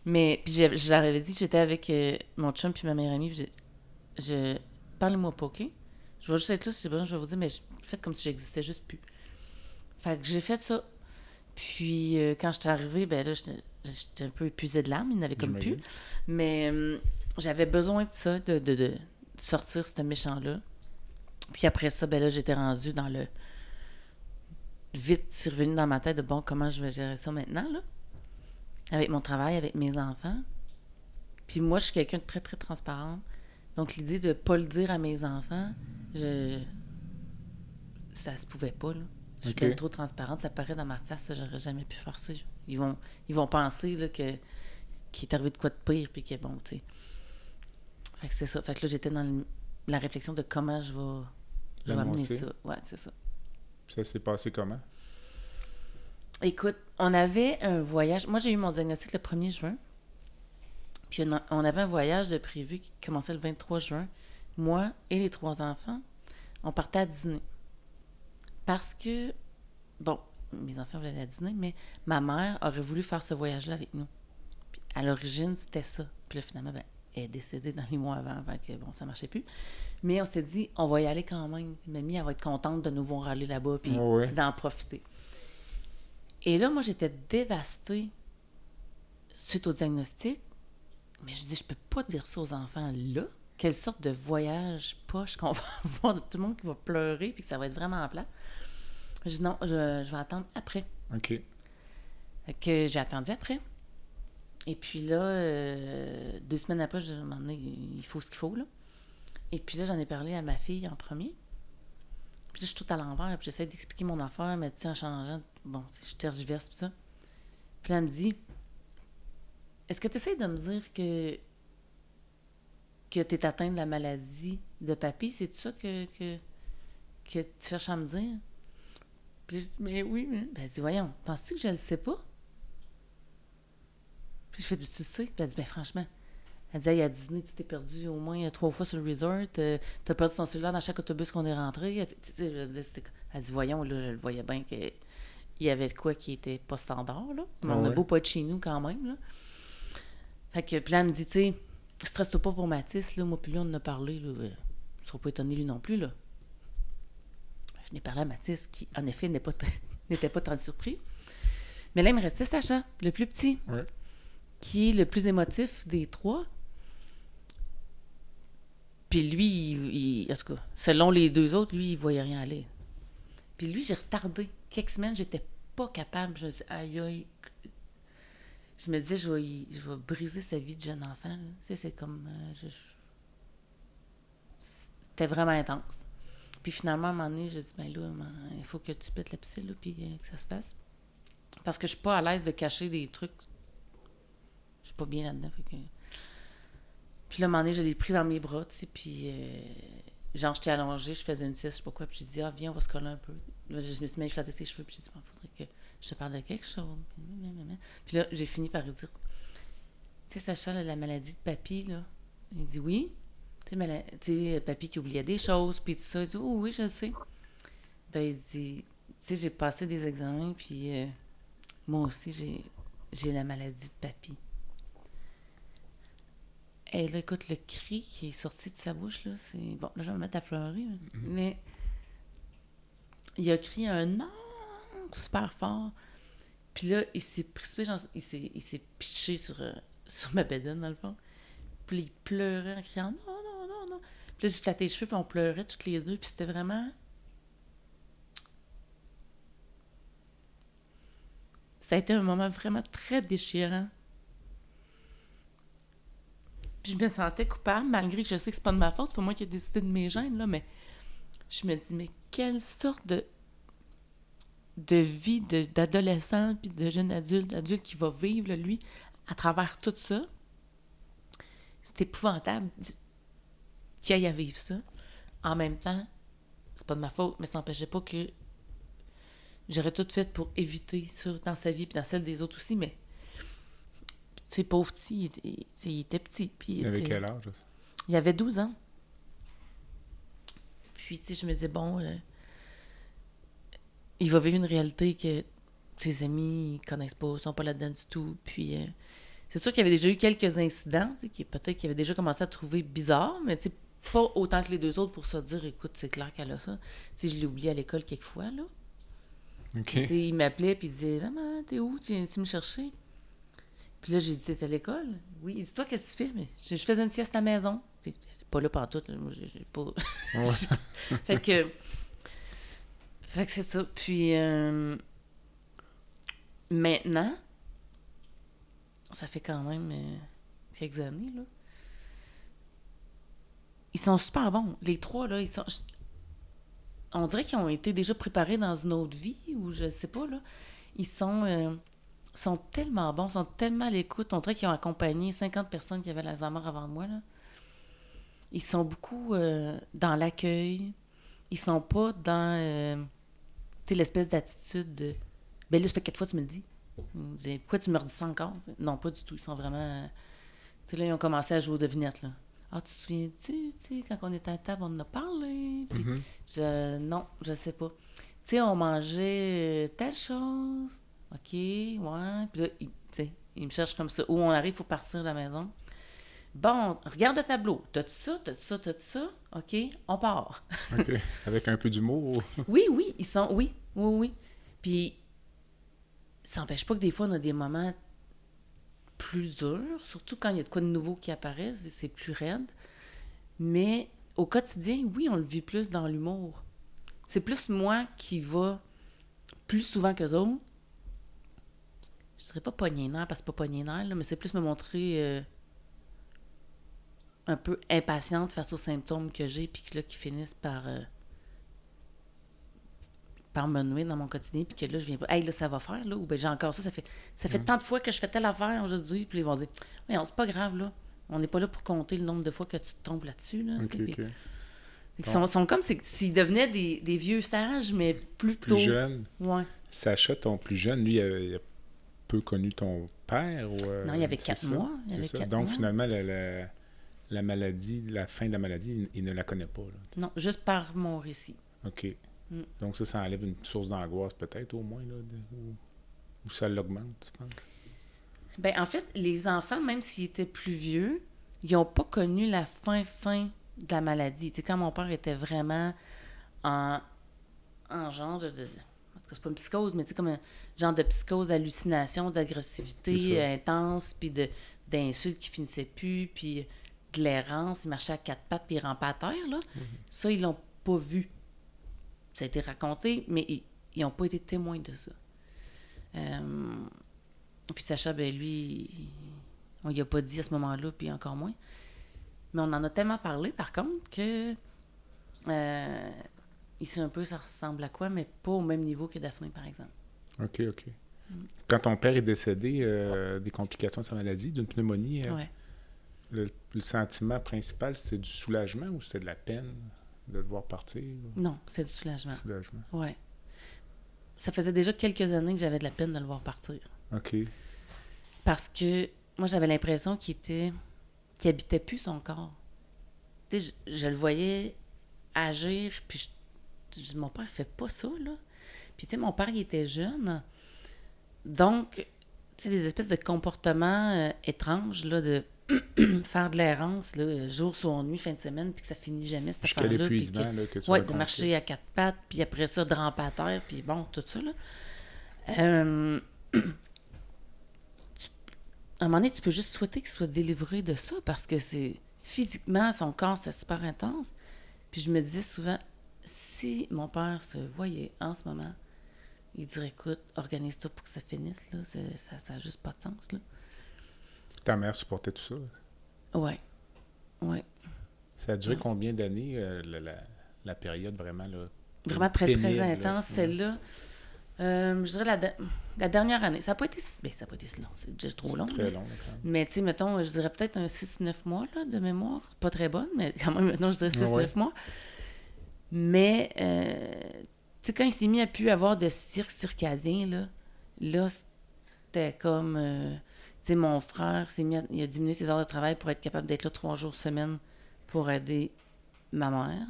Mais puis je, je leur avais dit, j'étais avec euh, mon chum puis ma meilleure amie, puis je, je parlez-moi pas, OK? Je vais juste être là si besoin, je vais vous dire, mais faites comme si j'existais juste plus. Fait que j'ai fait ça. Puis euh, quand j'étais arrivée, ben là, j'étais un peu épuisée de l'âme, il n'avait comme plus. Mais euh, j'avais besoin de ça, de, de, de sortir ce méchant-là. Puis après ça, ben là, j'étais rendue dans le. Vite, c'est revenu dans ma tête de bon, comment je vais gérer ça maintenant, là? Avec mon travail, avec mes enfants. Puis moi, je suis quelqu'un de très, très transparente. Donc, l'idée de ne pas le dire à mes enfants, je... ça se pouvait pas. Là. Je suis trop transparente. Ça paraît dans ma face, j'aurais jamais pu faire ça. Ils vont, ils vont penser là, que qu'il est arrivé de quoi de pire, puis que bon, tu sais. Fait que c'est ça. Fait que là, j'étais dans la réflexion de comment je vais, je vais amener ça. Ouais, c'est ça. Ça s'est passé comment? Écoute, on avait un voyage. Moi, j'ai eu mon diagnostic le 1er juin. Puis on avait un voyage de prévu qui commençait le 23 juin. Moi et les trois enfants, on partait à dîner. Parce que, bon, mes enfants voulaient aller à dîner, mais ma mère aurait voulu faire ce voyage-là avec nous. Puis à l'origine, c'était ça. Puis là, finalement, ben, est décédée dans les mois avant, que, bon, ça marchait plus. Mais on s'est dit, on va y aller quand même. Mamie, elle va être contente de nous voir aller là-bas, puis d'en profiter. Et là, moi, j'étais dévastée suite au diagnostic mais je dis, je peux pas dire ça aux enfants là. Quelle sorte de voyage poche qu'on va avoir de tout le monde qui va pleurer puis que ça va être vraiment plat. Je dis non, je, vais attendre après. OK. Que j'ai attendu après. Et puis là, euh, deux semaines après, je me il faut ce qu'il faut, là. Et puis là, j'en ai parlé à ma fille en premier. Puis là, je suis tout à l'envers, puis j'essaie d'expliquer mon affaire, mais tu sais, en changeant, bon, je tergiverse, puis ça. Puis là, elle me dit, est-ce que tu essaies de me dire que, que tu es atteint de la maladie de papy? C'est ça que, que, que tu cherches à me dire? Puis je dis, mais oui. Mais... Ben, elle dit, voyons, penses-tu que je le sais pas? Puis je fais, tu sais? Puis elle dit, ben franchement. Elle dit, hey, à Disney, tu t'es perdu au moins trois fois sur le resort. Euh, tu as perdu ton cellulaire dans chaque autobus qu'on est rentré. Elle dit, voyons, là, je le voyais bien qu'il y avait de quoi qui était pas standard. Là. Mais on a beau pas être chez nous quand même. Là. Fait que, puis là, elle me dit, tu sais, stresse-toi pas pour Mathis, là, moi, puis lui, on en a parlé, là. Euh, ne seras pas étonné, lui non plus, là. Je n'ai parlé à Mathis, qui, en effet, n'était pas, n'était pas très surpris. Mais là, il me restait Sacha, le plus petit, qui est le plus émotif des trois. Puis lui, il, selon les deux autres, lui, il voyait rien aller. Puis lui, j'ai retardé. Quelques semaines, j'étais pas capable. Je me dis, aïe, je me disais, je vais, je vais briser sa vie de jeune enfant. Tu sais, c'est comme. Euh, c'était vraiment intense. Puis finalement, à un moment donné, je dis, ben là, il faut que tu pètes la piscine, là, puis euh, que ça se fasse. Parce que je suis pas à l'aise de cacher des trucs. Je suis pas bien là-dedans. Puis là, un moment donné, je l'ai pris dans mes bras, tu sais, puis. Euh, genre, j'étais allongée, je faisais une sieste, je sais pas quoi, puis je dis, ah, viens, on va se coller un peu. Je me suis mis à flatter ses cheveux, puis j'ai dit, il faudrait que je te parle de quelque chose. Puis là, j'ai fini par dire, tu sais, Sacha, la maladie de papy, là. Il dit, oui. Tu sais, papy qui oubliait des choses, puis tout ça. Il dit, oh oui, je le sais. Ben, il dit, tu sais, j'ai passé des examens, puis euh, moi aussi, j'ai, j'ai la maladie de papy. Hey, là, écoute, le cri qui est sorti de sa bouche, là, c'est... Bon, là, je vais me mettre à pleurer, là. mais il a crié un non super fort. Puis là, il s'est précipité, genre, il s'est, il s'est pitché sur, euh, sur ma bédaine, dans le fond. Puis il pleurait en criant non, non, non, non. Puis là, j'ai flatté les cheveux, puis on pleurait toutes les deux. Puis c'était vraiment. Ça a été un moment vraiment très déchirant. Je me sentais coupable, malgré que je sais que c'est pas de ma faute, c'est pas moi qui ai décidé de mes gènes, là, mais je me dis, mais quelle sorte de, de vie de- d'adolescent puis de jeune adulte, adulte qui va vivre, lui, à travers tout ça. C'est épouvantable qu'il aille à vivre ça. En même temps, c'est pas de ma faute, mais ça n'empêchait pas que j'aurais tout fait pour éviter ça dans sa vie puis dans celle des autres aussi, mais tu sais, pauvre petit, il était, il était petit. Puis il avait quel âge? il avait 12 ans. Puis, tu sais, je me disais, bon, euh, il va vivre une réalité que ses amis ne connaissent pas, sont pas là-dedans du tout. Puis, euh, c'est sûr qu'il y avait déjà eu quelques incidents, qui peut-être qu'il avait déjà commencé à trouver bizarre, mais tu pas autant que les deux autres pour se dire, écoute, c'est clair qu'elle a ça. Tu sais, je l'ai oublié à l'école quelquefois, là. Il m'appelait puis il disait Maman, t'es où? Tu viens-tu me chercher? Puis là, j'ai dit T'es à l'école? Oui. Il dit Toi, qu'est-ce que tu fais? Mais je, je faisais une sieste à la maison. J'étais pas là pendant tout. Moi, j'ai pas. Ouais. fait que. Fait que c'est ça. Puis. euh, maintenant, ça fait quand même euh, quelques années, là. Ils sont super bons. Les trois, là, ils sont. On dirait qu'ils ont été déjà préparés dans une autre vie, ou je sais pas, là. Ils sont. euh, sont tellement bons, sont tellement à l'écoute. On dirait qu'ils ont accompagné 50 personnes qui avaient l'Alzheimer avant moi, là. Ils sont beaucoup euh, dans l'accueil. Ils sont pas dans euh, l'espèce d'attitude de ben là, ça fait quatre fois que tu me le dis. Pourquoi tu me redis ça encore? Non, pas du tout. Ils sont vraiment. Tu sais, là, ils ont commencé à jouer aux devinettes, là. Ah, tu te souviens-tu, tu sais, quand on était à table, on en a parlé? Puis Mhm. je, non, je sais pas. Tu sais, on mangeait euh, telle chose. OK, ouais. Puis là, il, tu sais, il me cherche comme ça. Où on arrive, il faut partir de la maison. Bon, regarde le tableau. T'as-tu ça, t'as-tu ça, t'as-tu ça? OK, on part. OK. Avec un peu d'humour. Oui, oui, ils sont. Oui, oui, oui. Puis, ça n'empêche pas que des fois, on a des moments plus durs, surtout quand il y a de quoi de nouveau qui apparaît, c'est- plus raide. Mais au quotidien, oui, on le vit plus dans l'humour. C'est plus moi qui va plus souvent que autres. Je dirais pas pogner parce que pas pogner là, mais c'est plus me montrer euh, un peu impatiente face aux symptômes que j'ai, puis que là, qui finissent par. euh, par me nouer dans mon quotidien, puis que là, je viens pas, hey, là, ça va faire, là, ou ben j'ai encore ça, ça fait, ça fait tant de fois que je fais telle affaire aujourd'hui, puis ils vont dire, mais c'est pas grave, là, on n'est pas là pour compter le nombre de fois que tu te tombes là-dessus, là. Puis-. Ils sont, sont comme si- s'ils devenaient des, des vieux sages, mais plus Plus tôt. jeune. Ouais. Sacha, ton plus jeune, lui, il a, il a peu connu ton père? Ou, euh, Non, il avait c'est quatre ça? mois. Il C'est avait ça. quatre Donc, mois. finalement, la, la, la maladie, la fin de la maladie, il, il ne la connaît pas. là. Non, juste par mon récit. OK. Mm. Donc, ça, ça enlève une source d'angoisse, peut-être, au moins, là, de- ou, ou ça l'augmente, tu penses? Ben, en fait, les enfants, même s'ils étaient plus vieux, ils n'ont pas connu la fin fin de la maladie. Tu sais, quand mon père était vraiment en, en genre de, c'est pas une psychose, mais tu sais, comme un genre de psychose, hallucination, d'agressivité intense, puis de, d'insultes qui finissaient plus, puis de l'errance, il marchait à quatre pattes, puis il rampait à terre, là. Ça, ils l'ont pas vu. Ça a été raconté, mais ils n'ont pas été témoins de ça. Euh, puis Sacha, ben lui, on y a pas dit à ce moment-là, puis encore moins. Mais on en a tellement parlé, par contre, que euh, sait un peu ça ressemble à quoi, mais pas au même niveau que Daphné, par exemple. OK, OK. Quand ton père est décédé euh, des complications de sa maladie, d'une pneumonie, euh, Ouais. le, le sentiment principal, c'était du soulagement ou c'était de la peine de le voir partir? ou- Non, c'était du soulagement. Soulagement. Ouais. Ça faisait déjà quelques années que j'avais de la peine de le voir partir. OK. Parce que moi, j'avais l'impression qu'il était. qu'il habitait plus son corps. Tu sais, je, je le voyais agir, puis je, je dis, mon père fait pas ça, là. Puis, tu sais, mon père, il était jeune. Donc, tu sais, des espèces de comportements euh, étranges, là, de faire de l'errance, là, jour sur nuit, fin de semaine, puis que ça finit jamais, cette affaire-là. puis l'épuisement que- là, que tu Ouais, de marcher à quatre pattes, puis après ça, de ramper à terre, puis bon, tout ça, là. Euh, tu- à un moment donné, tu peux juste souhaiter qu'il soit délivré de ça, parce que c'est... Physiquement, son corps, c'est super intense. Puis je me disais souvent, si mon père se voyait en ce moment, il dirait, écoute, organise-toi pour que ça finisse, là. Ça n'a juste pas de sens, là. Ta mère supportait tout ça. Ouais. Ouais. Ça a duré Ouais. combien d'années, euh, la, la- la période vraiment là? Vraiment très, très pénible, intense, celle-là. Euh, je dirais la, de- la dernière année. Ça n'a pas été si... Ben, ça a pas été si long. C'est déjà trop long. Très là. long. là. Mais, tu sais, mettons, je dirais peut-être un 6-9 mois là, de mémoire. Pas très bonne, mais quand même, maintenant, je dirais 6-9 Ouais. mois. Mais, euh, tu sais, quand il s'est mis à plus avoir de cirque circadien, là, là, c'était comme... euh, tu sais, mon frère s'est mis à- il a diminué ses heures de travail pour être capable d'être là trois jours semaine pour aider ma mère.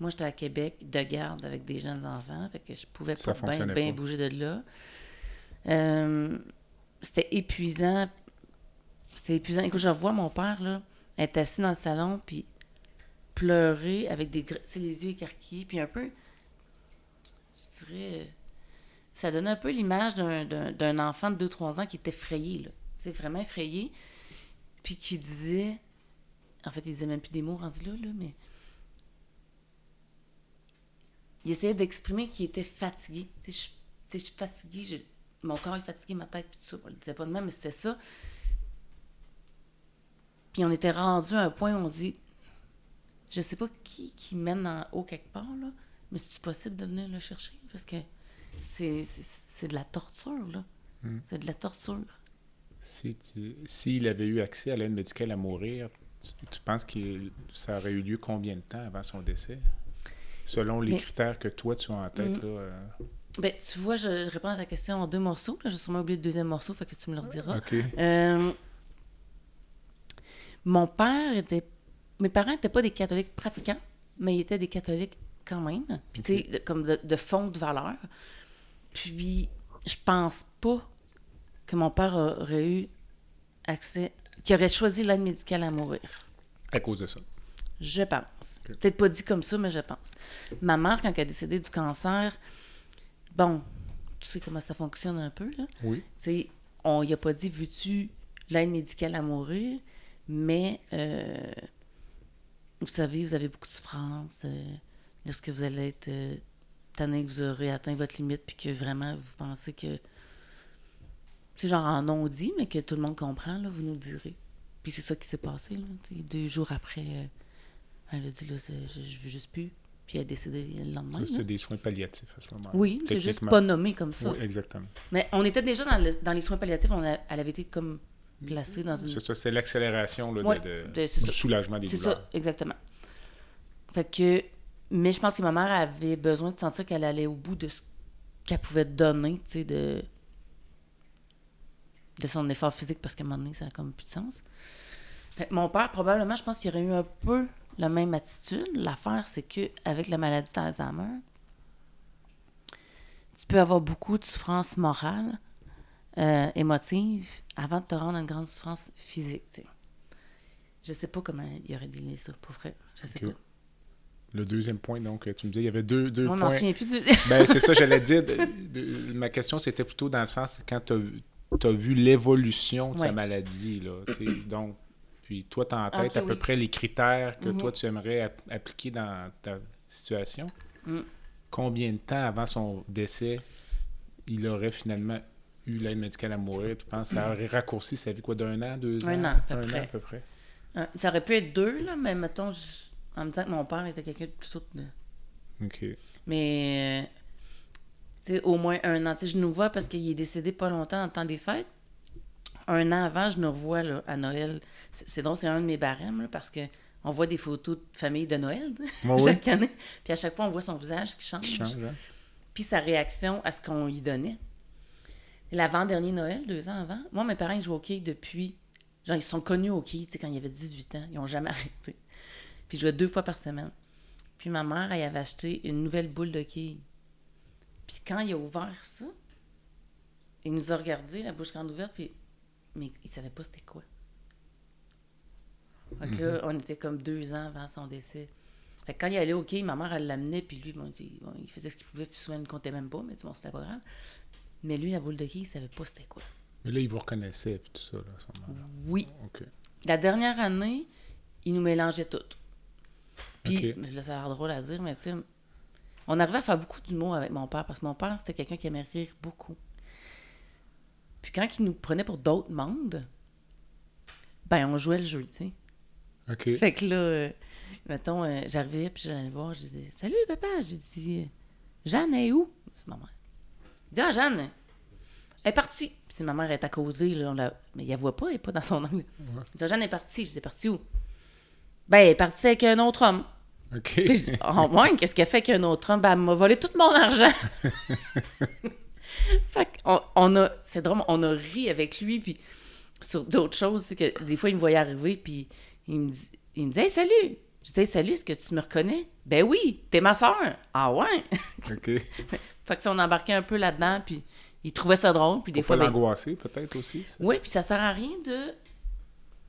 Moi, j'étais à Québec de garde avec des jeunes enfants, fait que je pouvais pas bien bouger de là. Euh, c'était épuisant. C'était épuisant. Écoute, je revois mon père, là, être assis dans le salon, puis pleurer avec des... les yeux écarquillés, puis un peu... Je dirais... Ça donne un peu l'image d'un- enfant de 2-3 ans qui est effrayé, là. Sais, vraiment effrayé. Puis qui disait... En fait, il disait même plus des mots rendus là, là, mais... Il essayait d'exprimer qu'il était fatigué. Tu sais, je je suis fatigué, mon corps est fatigué, ma tête, puis tout ça. On le disait pas de même, mais c'était ça. Puis on était rendu à un point où on dit... Je sais pas qui qui mène en haut quelque part, là, mais c'est possible de venir le chercher? Parce que c'est de la torture, là. Hmm. C'est de la torture. Si tu- S'il avait eu accès à l'aide médicale à mourir, tu, tu penses que ça aurait eu lieu combien de temps avant son décès? Selon les Mais- critères que toi, tu as en tête, Mm. là. euh, Ben, tu vois, je, je réponds à ta question en deux morceaux. J'ai sûrement oublié le deuxième morceau, fait que tu me le rediras. OK. Euh, mon père était. Mes parents n'étaient pas des catholiques pratiquants, mais ils étaient des catholiques quand même. Puis, tu sais, comme de, de fond de valeur. Puis, je pense pas que mon père aurait eu accès. qu'il aurait choisi l'aide médicale à mourir. À cause de ça. Je pense. Peut-être pas dit comme ça, mais je pense. Ma mère, quand elle est décédée du cancer, bon, tu sais comment ça fonctionne un peu, là. Oui. Tu sais, on y a pas dit, veux-tu l'aide médicale à mourir? Mais, euh, vous savez, vous avez beaucoup de souffrance. euh, lorsque vous allez être euh, tanné, que vous aurez atteint votre limite, puis que vraiment, vous pensez que... C'est genre en non-dit, mais que tout le monde comprend, là, vous nous le direz. Puis c'est ça qui s'est passé, là. Deux jours après, euh, elle a dit, là, je, je veux juste plus. Puis elle est décédée le lendemain. Ça, c'est des soins palliatifs à ce moment-là. Oui, c'est juste pas nommé comme ça. Oui, exactement. Mais on était déjà dans, le- dans les soins palliatifs, on a- elle avait été comme placée dans une... C'est ça, c'est l'accélération là, de- Ouais, de- de- c'est du soulagement des C'est douleurs. ça, exactement. Fait que... Mais je pense que ma mère avait besoin de sentir qu'elle allait au bout de ce qu'elle pouvait donner, tu sais, de... de son effort physique, parce qu'à un moment donné, ça a comme plus de sens. Fait que mon père, probablement, je pense qu'il aurait eu un peu la même attitude. L'affaire, c'est que avec la maladie d'Alzheimer, tu peux avoir beaucoup de souffrance morale, euh, émotive, avant de te rendre à une grande souffrance physique. sais. Je sais pas comment il aurait dealé ça, pour vrai. Je sais pas. Le deuxième point, donc, tu me disais, il y avait deux, deux Moi, je m'en points. souviens plus du... Ben, c'est ça, j'allais dire. ma question, c'était plutôt dans le sens, quand tu as, vu l'évolution de sa maladie, là, donc, puis toi, tu as en tête Ok, à peu près les critères que Mhm. toi, tu aimerais ap- appliquer dans ta situation. Mm. Combien de temps avant son décès, il aurait finalement eu l'aide médicale à mourir? Tu penses ça aurait raccourci sa vie, quoi, d'un an, deux Un ans? an, à peu un près. an, à peu près? Euh, ça aurait pu être deux, là, mais mettons, je- en me disant que mon père était quelqu'un de plutôt... OK. Mais, euh, tu sais, au moins un an. Tu sais, je nous vois parce qu'il est décédé pas longtemps dans le temps des fêtes. Un an avant, je nous revois là, à Noël. C'est donc, c'est un de mes barèmes, là, parce que on voit des photos de famille de Noël, chaque année. Puis à chaque fois, on voit son visage qui change. Qui change, hein? Puis sa réaction à ce qu'on lui donnait. L'avant-dernier Noël, deux ans avant, moi, mes parents, ils jouent au quai depuis... Genre, ils se sont connus au quai, tu sais, quand il y avait 18 ans. Ils n'ont jamais arrêté. Puis ils jouaient deux fois par semaine. Puis ma mère, elle avait acheté une nouvelle boule de quilles. Puis quand il a ouvert ça, il nous a regardé, la bouche grande ouverte, puis... Mais il savait pas c'était quoi. Fait que là, on était comme deux ans avant son décès. Fait que quand il allait au quai, ma mère, elle l'amenait, puis lui, bon, il, bon, il faisait ce qu'il pouvait, puis souvent, il ne comptait même pas, mais bon, c'était pas grave. Mais lui, la boule de quai, il savait pas c'était quoi. Mais là, il vous reconnaissait, puis tout ça, là, à ce moment-là. Oui. La dernière année, il nous mélangeait tout. Puis, là, ça a l'air drôle à dire, mais tu sais, on arrivait à faire beaucoup d'humour avec mon père, parce que mon père, c'était quelqu'un qui aimait rire beaucoup. Puis quand il nous prenait pour d'autres mondes, ben, on jouait le jeu, tu sais. OK. Fait que là, euh, mettons, euh, j'arrivais, puis j'allais le voir, je disais Salut, papa. J'ai dit Jeanne est où C'est ma mère. Il dit Ah, Jeanne, elle est partie. Puis c'est ma mère, elle est à côté, là, la... mais il la voit pas, elle est pas dans son angle. Il dit Ah, Jeanne est partie. Je dis Partie où? Ben, elle est partie avec un autre homme. OK. Puis je dis, Oh, ouais, qu'est-ce qu'elle fait avec un autre homme? Ben, elle m'a volé tout mon argent. fait qu'on on a, c'est drôle, on a ri avec lui, puis sur d'autres choses, c'est que des fois, il me voyait arriver, puis il me dit, il me dit Hey, salut! Je dis salut, est-ce que tu me reconnais? Ben oui, t'es ma soeur. Ah ouais? OK. fait que on embarquait un peu là-dedans, puis il trouvait ça drôle, puis des fois, ben, l'angoisser, peut-être aussi. ça? oui, puis ça sert à rien de.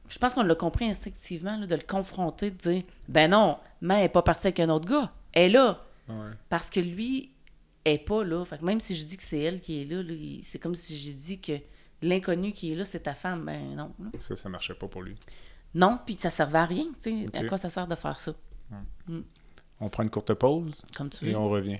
Je pense qu'on l'a compris instinctivement, là, de le confronter, de dire Ben non, mais elle n'est pas partie avec un autre gars. Elle est là. Ouais. Parce que lui est pas là. Fait que même si je dis que c'est elle qui est là, c'est comme si j'ai dit que l'inconnu qui est là, c'est ta femme. Ben non. là. Ça, ça marchait pas pour lui. Non, puis ça servait à rien. tu sais. À quoi ça sert de faire ça? On prend une courte pause Comme tu et veux. on revient.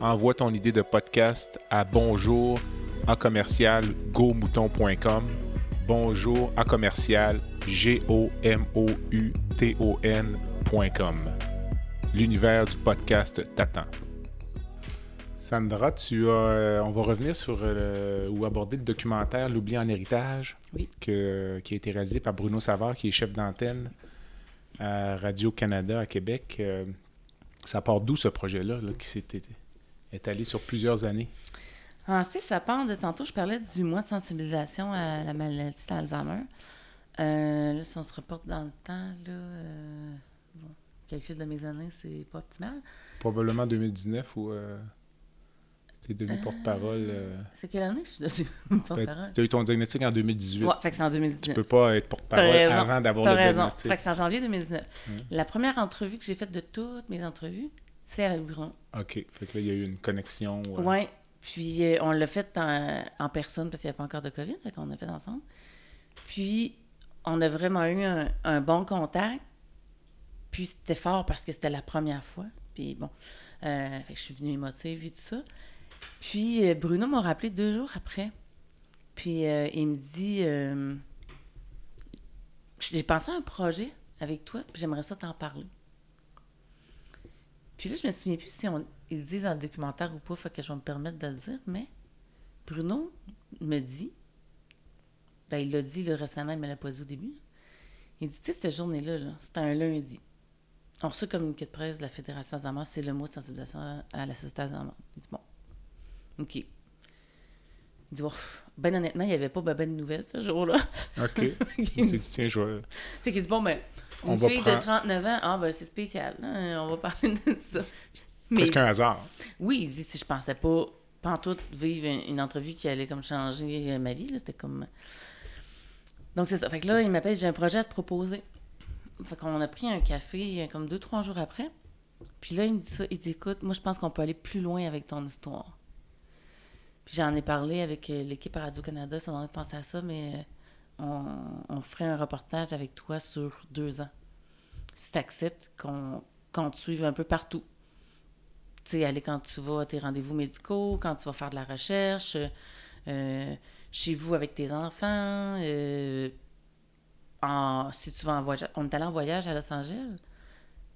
Envoie ton idée de podcast à bonjour à commercial gomouton.com. Bonjour à commercial g o m o u t o n.com. L'univers du podcast t'attend. Sandra, tu as, euh, on va revenir sur euh, ou aborder le documentaire L'oubli en héritage Oui. que- qui a été réalisé par Bruno Savard, qui est chef d'antenne à Radio-Canada à Québec. Euh, ça part d'où ce projet-là, là, qui s'est é- étalé sur plusieurs années? En fait, ça part de tantôt, je parlais du mois de sensibilisation à la maladie d'Alzheimer. Euh, là, si on se reporte dans le temps, là, euh, bon, le calcul de mes années, c'est pas optimal. Probablement 2019 où euh, tu es devenu porte-parole. euh, C'est quelle année que je suis devenue porte-parole? tu as eu ton diagnostic en 2018. Ouais, fait que c'est en Tu 2019. peux pas être porte-parole avant d'avoir le raison. diagnostic. Fait que c'est en janvier 2019. La première entrevue que j'ai faite de toutes mes entrevues, c'est avec Bruno. OK. Fait que là, il y a eu une connexion. euh, Ouais. Puis euh, on l'a fait en, en personne parce qu'il n'y avait pas encore de COVID, fait qu'on l'a fait ensemble. Puis on a vraiment eu un, un bon contact. Puis c'était fort parce que c'était la première fois. Puis bon, euh, fait que je suis venue émotive et tout ça. Puis euh, Bruno m'a rappelé deux jours après. Puis il me dit J'ai pensé à un projet avec toi, puis j'aimerais ça t'en parler. Puis là, je me souviens plus si on, ils le disent dans le documentaire ou pas, fait que je vais me permettre de le dire, mais Bruno me dit, ben il l'a dit là, récemment, il ne me l'a pas dit au début. Il dit, tu sais, cette journée-là, -là, c'était un lundi. On reçoit un communiqué de presse de la Fédération Alzheimer, c'est le mot de sensibilisation à la société Alzheimer. Il dit, bon, OK. Il dit, ouf, ben honnêtement, il n'y avait pas ben, ben de nouvelles ce jour-là. OK. Il dit, tiens, je vais... Fait qu'il dit, bon, ben, une On va fille de prendre- 39 ans, ah, ben, c'est spécial, hein, on va parler de ça. Mais- Presque un hasard. oui, il dit, si je pensais pas, pantoute, vivre une, entrevue qui allait comme changer euh, ma vie, là, c'était comme... Donc, c'est ça. Fait que là, il m'appelle, j'ai un projet à te proposer. Fait qu'on a pris un café euh, comme deux, trois jours après. Puis là, il me dit ça, il dit, écoute, moi, je pense qu'on peut aller plus loin avec ton histoire. Puis j'en ai parlé avec euh, l'équipe Radio-Canada, ça on a pensé à ça, mais on, on ferait un reportage avec toi sur deux ans. Si tu acceptes qu'on qu'on te suive un peu partout tu sais, aller quand tu vas à tes rendez-vous médicaux, quand tu vas faire de la recherche, euh, chez vous avec tes enfants, euh, en, si tu vas en voyage. On est allé en voyage à Los Angeles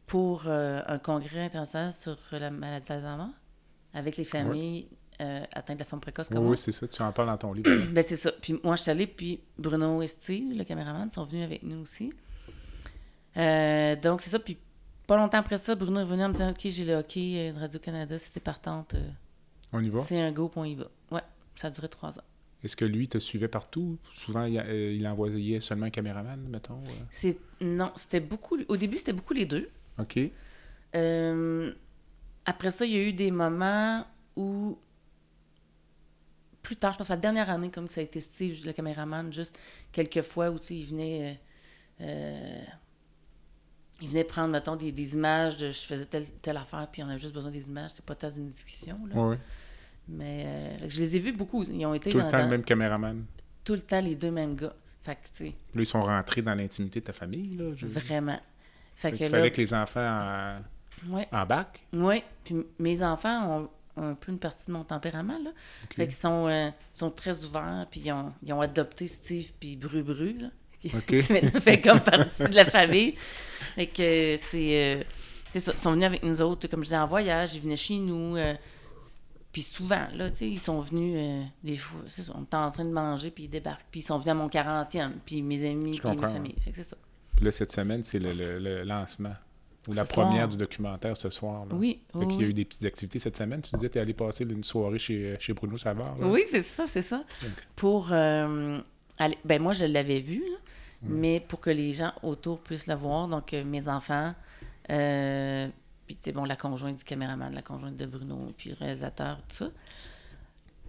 pour euh, un congrès international sur la maladie d'Alzheimer avec les familles euh, de la forme précoce Oui, comme oui, moi. c'est ça. Tu en parles dans ton livre. Ben, c'est ça. Puis moi, je suis allée, puis Bruno et Steve, le caméraman, sont venus avec nous aussi. Euh, donc, c'est ça. Puis, pas longtemps après ça, Bruno est venu en me disant Ok, j'ai le hockey euh, de Radio-Canada, si t'es partante, euh, On y va? c'est un go, puis on y va. Ouais, ça a duré trois ans. Est-ce que lui te suivait partout? Souvent, il, euh, il envoyait seulement un caméraman, mettons. C'est... Non, c'était beaucoup. Au début, c'était beaucoup les deux. OK. Après ça, il y a eu des moments où, plus tard, je pense à la dernière année, comme que ça a été Steve, le caméraman, juste quelques fois où, il venait... euh, euh, il venait prendre, mettons, des, des images de je faisais telle, telle affaire, puis on avait juste besoin des images. C'est pas tant d'une discussion, là. Ouais, ouais. Mais euh, je les ai vus beaucoup. Ils ont été Tout le temps dans- le même caméraman. tout le temps les deux mêmes gars. Fait que, tu sais, Là, ils sont rentrés dans l'intimité de ta famille. Là, je- vraiment. Fait Fait que qu'il là, fallait que les enfants en, ouais. embarquent. Oui, puis mes enfants ont un peu une partie de mon tempérament, là. Fait qu'ils sont, euh, sont très ouverts, puis ils ont, ils ont adopté Steve puis Bru Bru, là. Qui, OK. qui maintenant fait comme partie de la famille. Fait que c'est... euh, c'est ça. Ils sont venus avec nous autres, comme je disais, en voyage. Ils venaient chez nous. euh, puis souvent, là, tu sais, ils sont venus euh, des fois. ça, on était en train de manger, puis ils débarquent. Puis ils sont venus à mon 40e, puis mes amis, puis ma famille. Fait que c'est ça. Puis là, cette semaine, c'est le, le- le lancement. Ou la première soir. du documentaire ce soir. Là. Oui, Fait oui, qu'il y a eu des petites activités cette semaine. Tu disais que tu es allé passer une soirée chez, chez Bruno Savard. là. Oui, c'est ça, c'est ça. Pour euh, aller- ben moi je l'avais vu, là, mais pour que les gens autour puissent le voir, donc euh, mes enfants, euh, puis tu sais, bon la conjointe du caméraman, la conjointe de Bruno, puis le réalisateur, tout ça.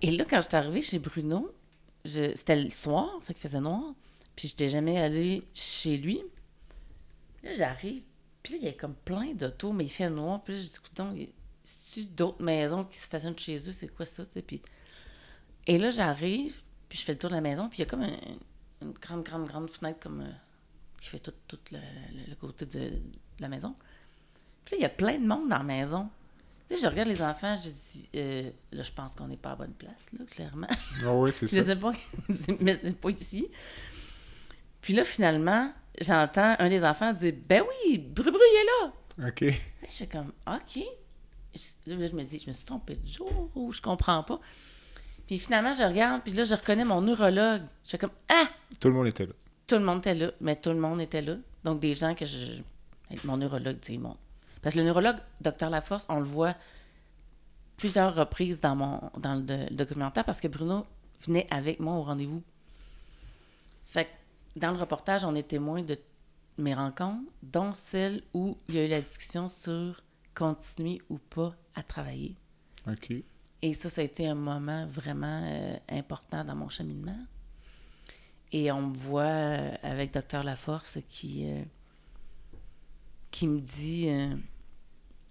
Et là quand j'étais arrivée chez Bruno, je- c'était le soir, fait qu'il faisait noir, puis j'étais jamais allée chez lui. Là j'arrive, puis là il y a comme plein d'autos, mais il fait noir, puis là je dis écoute c'est-tu d'autres maisons qui se stationnent chez eux, c'est quoi ça, puis et là, j'arrive, puis je fais le tour de la maison, puis il y a comme un- une grande, grande, grande fenêtre comme euh, qui fait tout, tout le, le- le côté de, de la maison. Puis là, il y a plein de monde dans la maison. Là, je regarde les enfants, je dis, euh, là, je pense qu'on n'est pas à bonne place, là, clairement. Ah oui, c'est je ça. sais pas, mais c'est pas ici. Puis là, finalement, j'entends un des enfants dire, ben oui, Bru Bru, il est là. OK. Je fais comme, OK. Je- Là, je me dis, je me suis trompée de jour ou je comprends pas. Puis finalement, je regarde, puis là, je reconnais mon neurologue. Je fais comme, ah! Tout le monde était là. Tout le monde était là, mais tout le monde était là. Donc, des gens que je. Mon neurologue, tu sais, mon. Parce que le neurologue, Docteur Laforce, on le voit plusieurs reprises dans, mon, dans le, le documentaire parce que Bruno venait avec moi au rendez-vous. Fait que dans le reportage, on est témoin de mes rencontres, dont celle où il y a eu la discussion sur continuer ou pas à travailler. OK. Et ça, ça a été un moment vraiment euh, important dans mon cheminement. Et on me voit euh, avec Docteur Laforce qui, euh, qui me dit,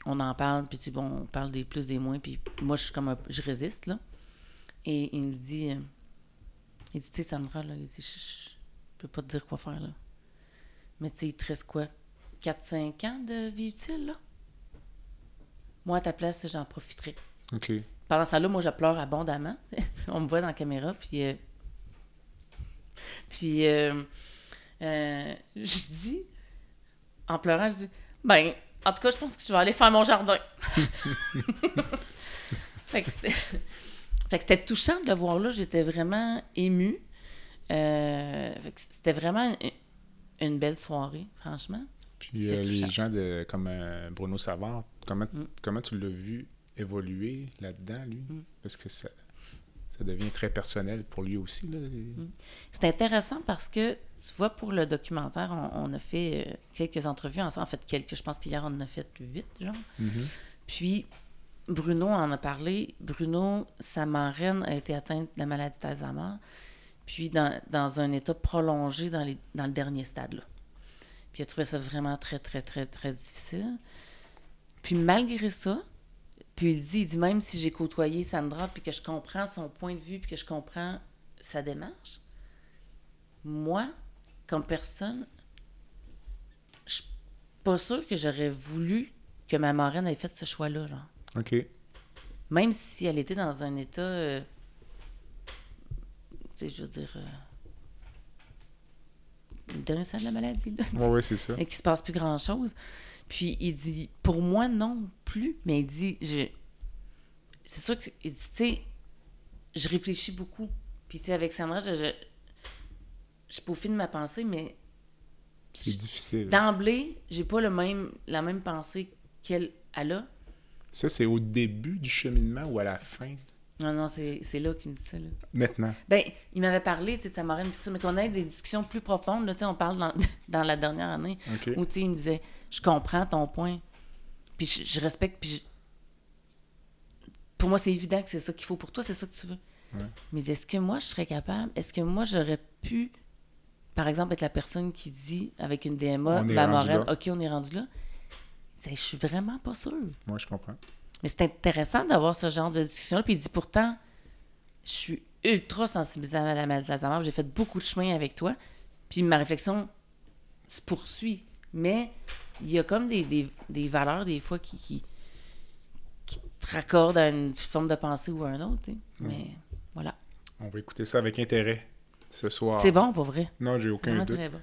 on en parle, puis tu bon, on parle des plus, des moins, puis moi, je suis comme un- je résiste, là. Et il me dit, il dit, tu sais, Sandra, là, il dit, je, je peux pas te dire quoi faire, là. Mais tu sais, il te reste quoi? 4-5 ans de vie utile, là? Moi, à ta place, j'en profiterai. OK. Pendant ce temps-là, moi, je pleure abondamment. On me voit dans la caméra, puis... euh, puis, euh, euh, je dis, en pleurant, je dis, ben, en tout cas, je pense que je vais aller faire mon jardin. fait que c'était... fait que c'était touchant de le voir là. J'étais vraiment émue. Euh, c'était vraiment une- belle soirée, franchement. Puis euh, les gens de, comme euh, Bruno Savard, comment, Mm. comment tu l'as vu évoluer là-dedans, lui? Mm. Parce que ça, ça devient très personnel pour lui aussi. Là. Mm. C'est intéressant parce que, tu vois, pour le documentaire, on, on a fait quelques entrevues ensemble. En fait, quelques, je pense qu'hier, on en a fait huit, genre. Mhm. Puis, Bruno en a parlé. Bruno, sa marraine a été atteinte de la maladie d'Alzheimer, puis dans, dans un état prolongé dans, les, dans le dernier stade. Là. Puis il a trouvé ça vraiment très, très, très, très difficile. Puis malgré ça, puis il dit, il dit même si j'ai côtoyé Sandra, puis que je comprends son point de vue, puis que je comprends sa démarche, moi, comme personne, je suis pas sûre que j'aurais voulu que ma marraine ait fait ce choix-là, genre. OK. Même si elle était dans un état. euh, tu sais, je veux dire. euh, le dernier stade de la maladie, là. Oui, ouais, c'est ça. Et qu'il se passe plus grand-chose. Puis il dit, pour moi, non plus. Mais il dit, je. C'est sûr que. Il dit, tu sais, je réfléchis beaucoup. Puis, tu sais, avec Sandra, je, je, je peaufine ma pensée, mais C'est difficile. D'emblée, j'ai pas le même, la même pensée qu'elle elle a. Ça, c'est au début du cheminement ou à la fin? Non, non, c'est là qu'il me dit ça. Là. Maintenant. Ben, il m'avait parlé, tu sais, de sa marraine, pis ça, mais qu'on ait des discussions plus profondes, là, tu sais, on parle dans, dans la dernière année, OK. où, tu sais, il me disait, je comprends ton point, puis je, je respecte, puis je- pour moi, c'est évident que c'est ça qu'il faut. Pour toi, c'est ça que tu veux. Ouais. Mais est-ce que moi, je serais capable, est-ce que moi, j'aurais pu, par exemple, être la personne qui dit, avec une DMA, ma marraine. OK, on est rendu là, je suis vraiment pas sûre. Moi, je comprends. Mais c'est intéressant d'avoir ce genre de discussion-là. Puis il dit pourtant, je suis ultra sensibilisée à la maladie d'Alzheimer. J'ai fait beaucoup de chemin avec toi. Puis ma réflexion se poursuit. Mais il y a comme des, des, des valeurs, des fois, qui, qui, qui te raccordent à une forme de pensée ou à un autre. Mais voilà. On va écouter ça avec intérêt ce soir. C'est bon, pour vrai. Non, j'ai aucun doute. très bon.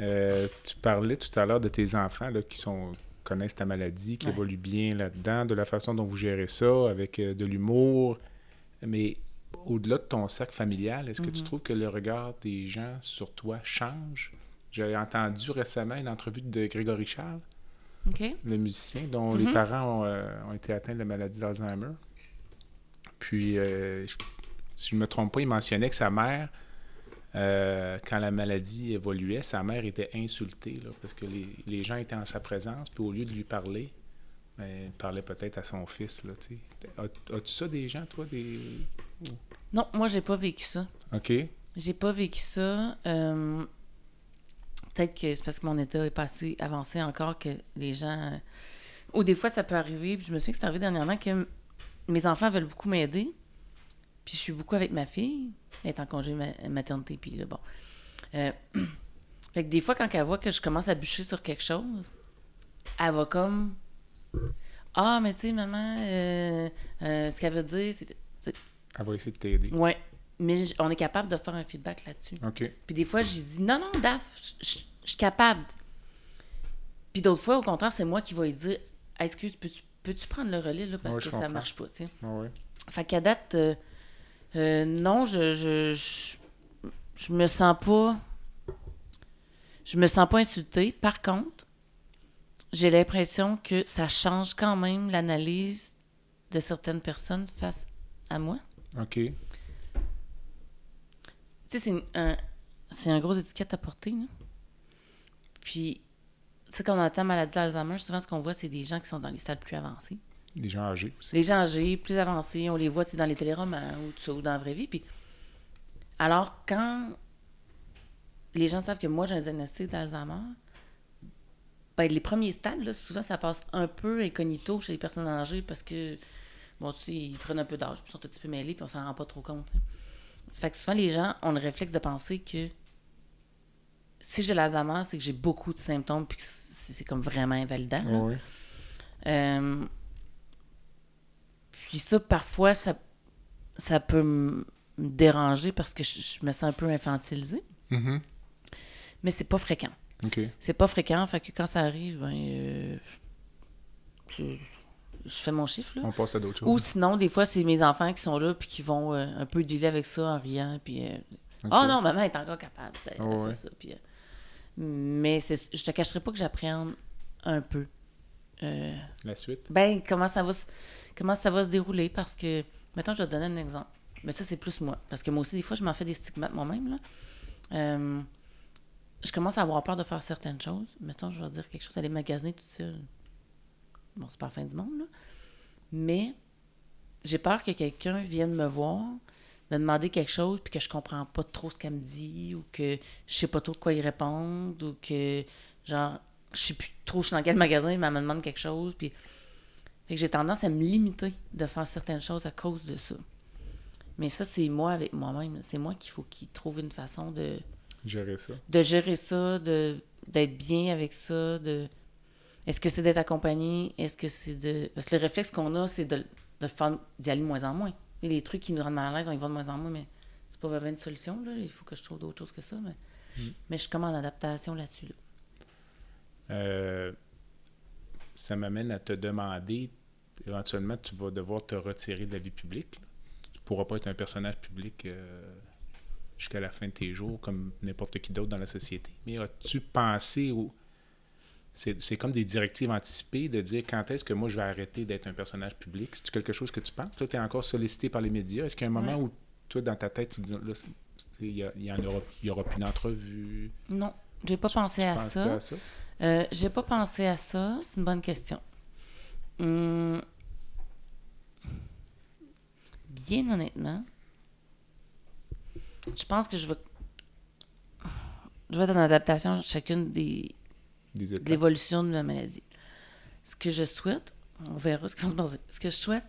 Euh, tu parlais tout à l'heure de tes enfants là, qui sont connaissent ta maladie, qui Ouais. évoluent bien là-dedans, de la façon dont vous gérez ça, avec euh, de l'humour. Mais au-delà de ton cercle familial, est-ce que tu Mhm. trouves que le regard des gens sur toi change? J'ai entendu récemment une entrevue de Grégory Charles, le musicien dont les Mhm. parents ont, euh, ont été atteints de la maladie d'Alzheimer. Puis, euh, je- si je ne me trompe pas, il mentionnait que sa mère, euh, quand la maladie évoluait, sa mère était insultée là, parce que les, les gens étaient en sa présence, puis au lieu de lui parler, ben, elle parlait peut-être à son fils. Là, tu. As- As-tu ça des gens, toi? Des... Non, moi, j'ai pas vécu ça. OK. J'ai pas vécu ça. Euh, Peut-être que c'est parce que mon état est pas assez avancé encore que les gens. euh, Ou des fois, ça peut arriver. Puis je me souviens que c'est arrivé dernièrement que mes enfants veulent beaucoup m'aider. Puis je suis beaucoup avec ma fille. Elle est en congé ma- maternité. Puis là, bon. Euh, Fait que des fois, quand elle voit que je commence à bûcher sur quelque chose, elle va comme. Ah, mais tu sais, maman, euh, euh, ce qu'elle veut dire, c'est. Elle va essayer de t'aider. Ouais. Mais on est capable de faire un feedback là-dessus. OK. Puis des fois, j'ai dit non, non, Daf, je- suis capable. Puis d'autres fois, au contraire, c'est moi qui vais lui dire Ah, Excuse, peux-tu peux-tu prendre le relais là, parce Ouais, que ça comprends. marche pas, tu sais? Ah ouais. Fait qu'à date, euh, euh, non, je, je, je, je me sens pas. Je me sens pas insultée. Par contre, j'ai l'impression que ça change quand même l'analyse de certaines personnes face à moi. OK. Tu sais, c'est une- un, c'est un gros étiquette à porter. là. Puis, tu sais, quand on entend maladie d'Alzheimer, souvent ce qu'on voit, c'est des gens qui sont dans les stades plus avancés. Des gens âgés aussi. Les gens âgés, plus avancés, on les voit dans les téléromans ou, tout ça, ou dans la vraie vie. Puis, alors, quand les gens savent que moi, j'ai un diagnostic d'Alzheimer, ben, les premiers stades, là, souvent, ça passe un peu incognito chez les personnes âgées parce que, bon, tu sais, ils prennent un peu d'âge, puis ils sont un petit peu mêlés, puis on s'en rend pas trop compte. Fait que souvent, les gens ont le réflexe de penser que si j'ai l'Alzheimer, c'est que j'ai beaucoup de symptômes, puis que c'est comme vraiment invalidant. Ouais. Euh, puis ça, parfois, ça, ça peut me déranger parce que je, je me sens un peu infantilisée. Mhm. Mais c'est pas fréquent. C'est pas fréquent, fait que quand ça arrive, ben, euh, je, je fais mon chiffre, là. On passe à d'autres choses. Ou sinon, des fois, c'est mes enfants qui sont là puis qui vont euh, un peu dealer avec ça en riant. Puis, euh, oh non, maman est encore capable. Elle, elle Oh, ouais. ça. Puis, euh, mais je te cacherai pas que j'appréhende un peu. La suite. ben, comment ça va se, comment ça va se dérouler? Parce que, mettons, je vais te donner un exemple. Mais ça, c'est plus moi. Parce que moi aussi, des fois, je m'en fais des stigmates moi-même. Là. Euh, je commence à avoir peur de faire certaines choses. Mettons, je vais dire quelque chose, aller magasiner toute seule. Bon, c'est pas la fin du monde, là. Mais j'ai peur que quelqu'un vienne me voir, me demander quelque chose, puis que je comprends pas trop ce qu'elle me dit, ou que je sais pas trop quoi y répondre, ou que, genre, je sais plus trop, je suis dans quel magasin, mais elle me demande quelque chose, puis... Fait que j'ai tendance à me limiter de faire certaines choses à cause de ça. Mais ça, c'est moi avec moi-même. C'est moi qu'il faut qu'il trouve une façon de, Gérer ça. de gérer ça, de d'être bien avec ça, de est-ce que c'est d'être accompagné, est-ce que c'est de parce que le réflexe qu'on a c'est de, de faire d'y aller de moins en moins. Et les trucs qui nous rendent mal à l'aise, on y va de moins en moins, mais c'est pas vraiment une solution là. Il faut que je trouve d'autres choses que ça, mais mais je suis comme en adaptation là-dessus là. Euh, ça m'amène à te demander, éventuellement, tu vas devoir te retirer de la vie publique. là. Tu ne pourras pas être un personnage public euh, jusqu'à la fin de tes jours, comme n'importe qui d'autre dans la société. Mais as-tu pensé au. C'est comme des directives anticipées de dire quand est-ce que moi je vais arrêter d'être un personnage public? C'est quelque chose que tu penses? Tu es encore sollicité par les médias. Est-ce qu'il y a un moment où toi, dans ta tête, tu dis, là, il y, y, aura, il y aura plus d'entrevue? Non, j'ai pas pensé à, ça. à ça? Euh, j'ai pas pensé à ça. C'est une bonne question. Hum... Bien honnêtement, je pense que je vais. Je vais être en adaptation à chacune des, de l'évolution de la maladie. Ce que je souhaite, on verra ce qui va se passer. Ce que je souhaite,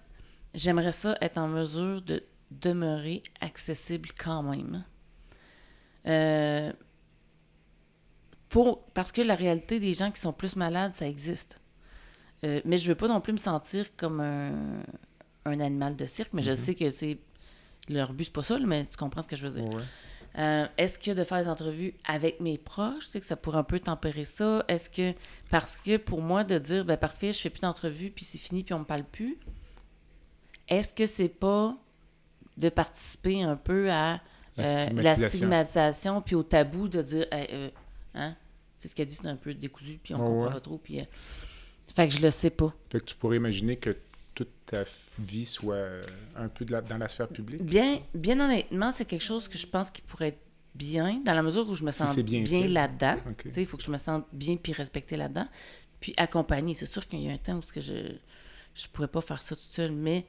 j'aimerais ça être en mesure de demeurer accessible quand même. Euh, pour, parce que la réalité des gens qui sont plus malades, ça existe. Euh, mais je veux pas non plus me sentir comme un, un animal de cirque, mais je mm-hmm. sais que c'est leur but, c'est pas ça, mais tu comprends ce que je veux dire. Euh, est-ce que de faire des entrevues avec mes proches, tu sais, que ça pourrait un peu tempérer ça? Est-ce que, parce que pour moi, de dire, ben parfait, je fais plus d'entrevues, puis c'est fini, puis on me parle plus, est-ce que c'est pas de participer un peu à la, euh, stigmatisation. puis au tabou de dire, euh, hein? C'est ce qu'elle dit, c'est un peu décousu, puis on comprend pas trop, puis... fait que je le sais pas. Fait que tu pourrais imaginer que toute ta vie soit un peu dans la sphère publique? Bien, bien honnêtement, c'est quelque chose que je pense qui pourrait être bien, dans la mesure où je me sens bien, là-dedans. Il faut que je me sente bien puis respectée là-dedans. Puis accompagnée. C'est sûr qu'il y a un temps où que je ne pourrais pas faire ça toute seule, mais,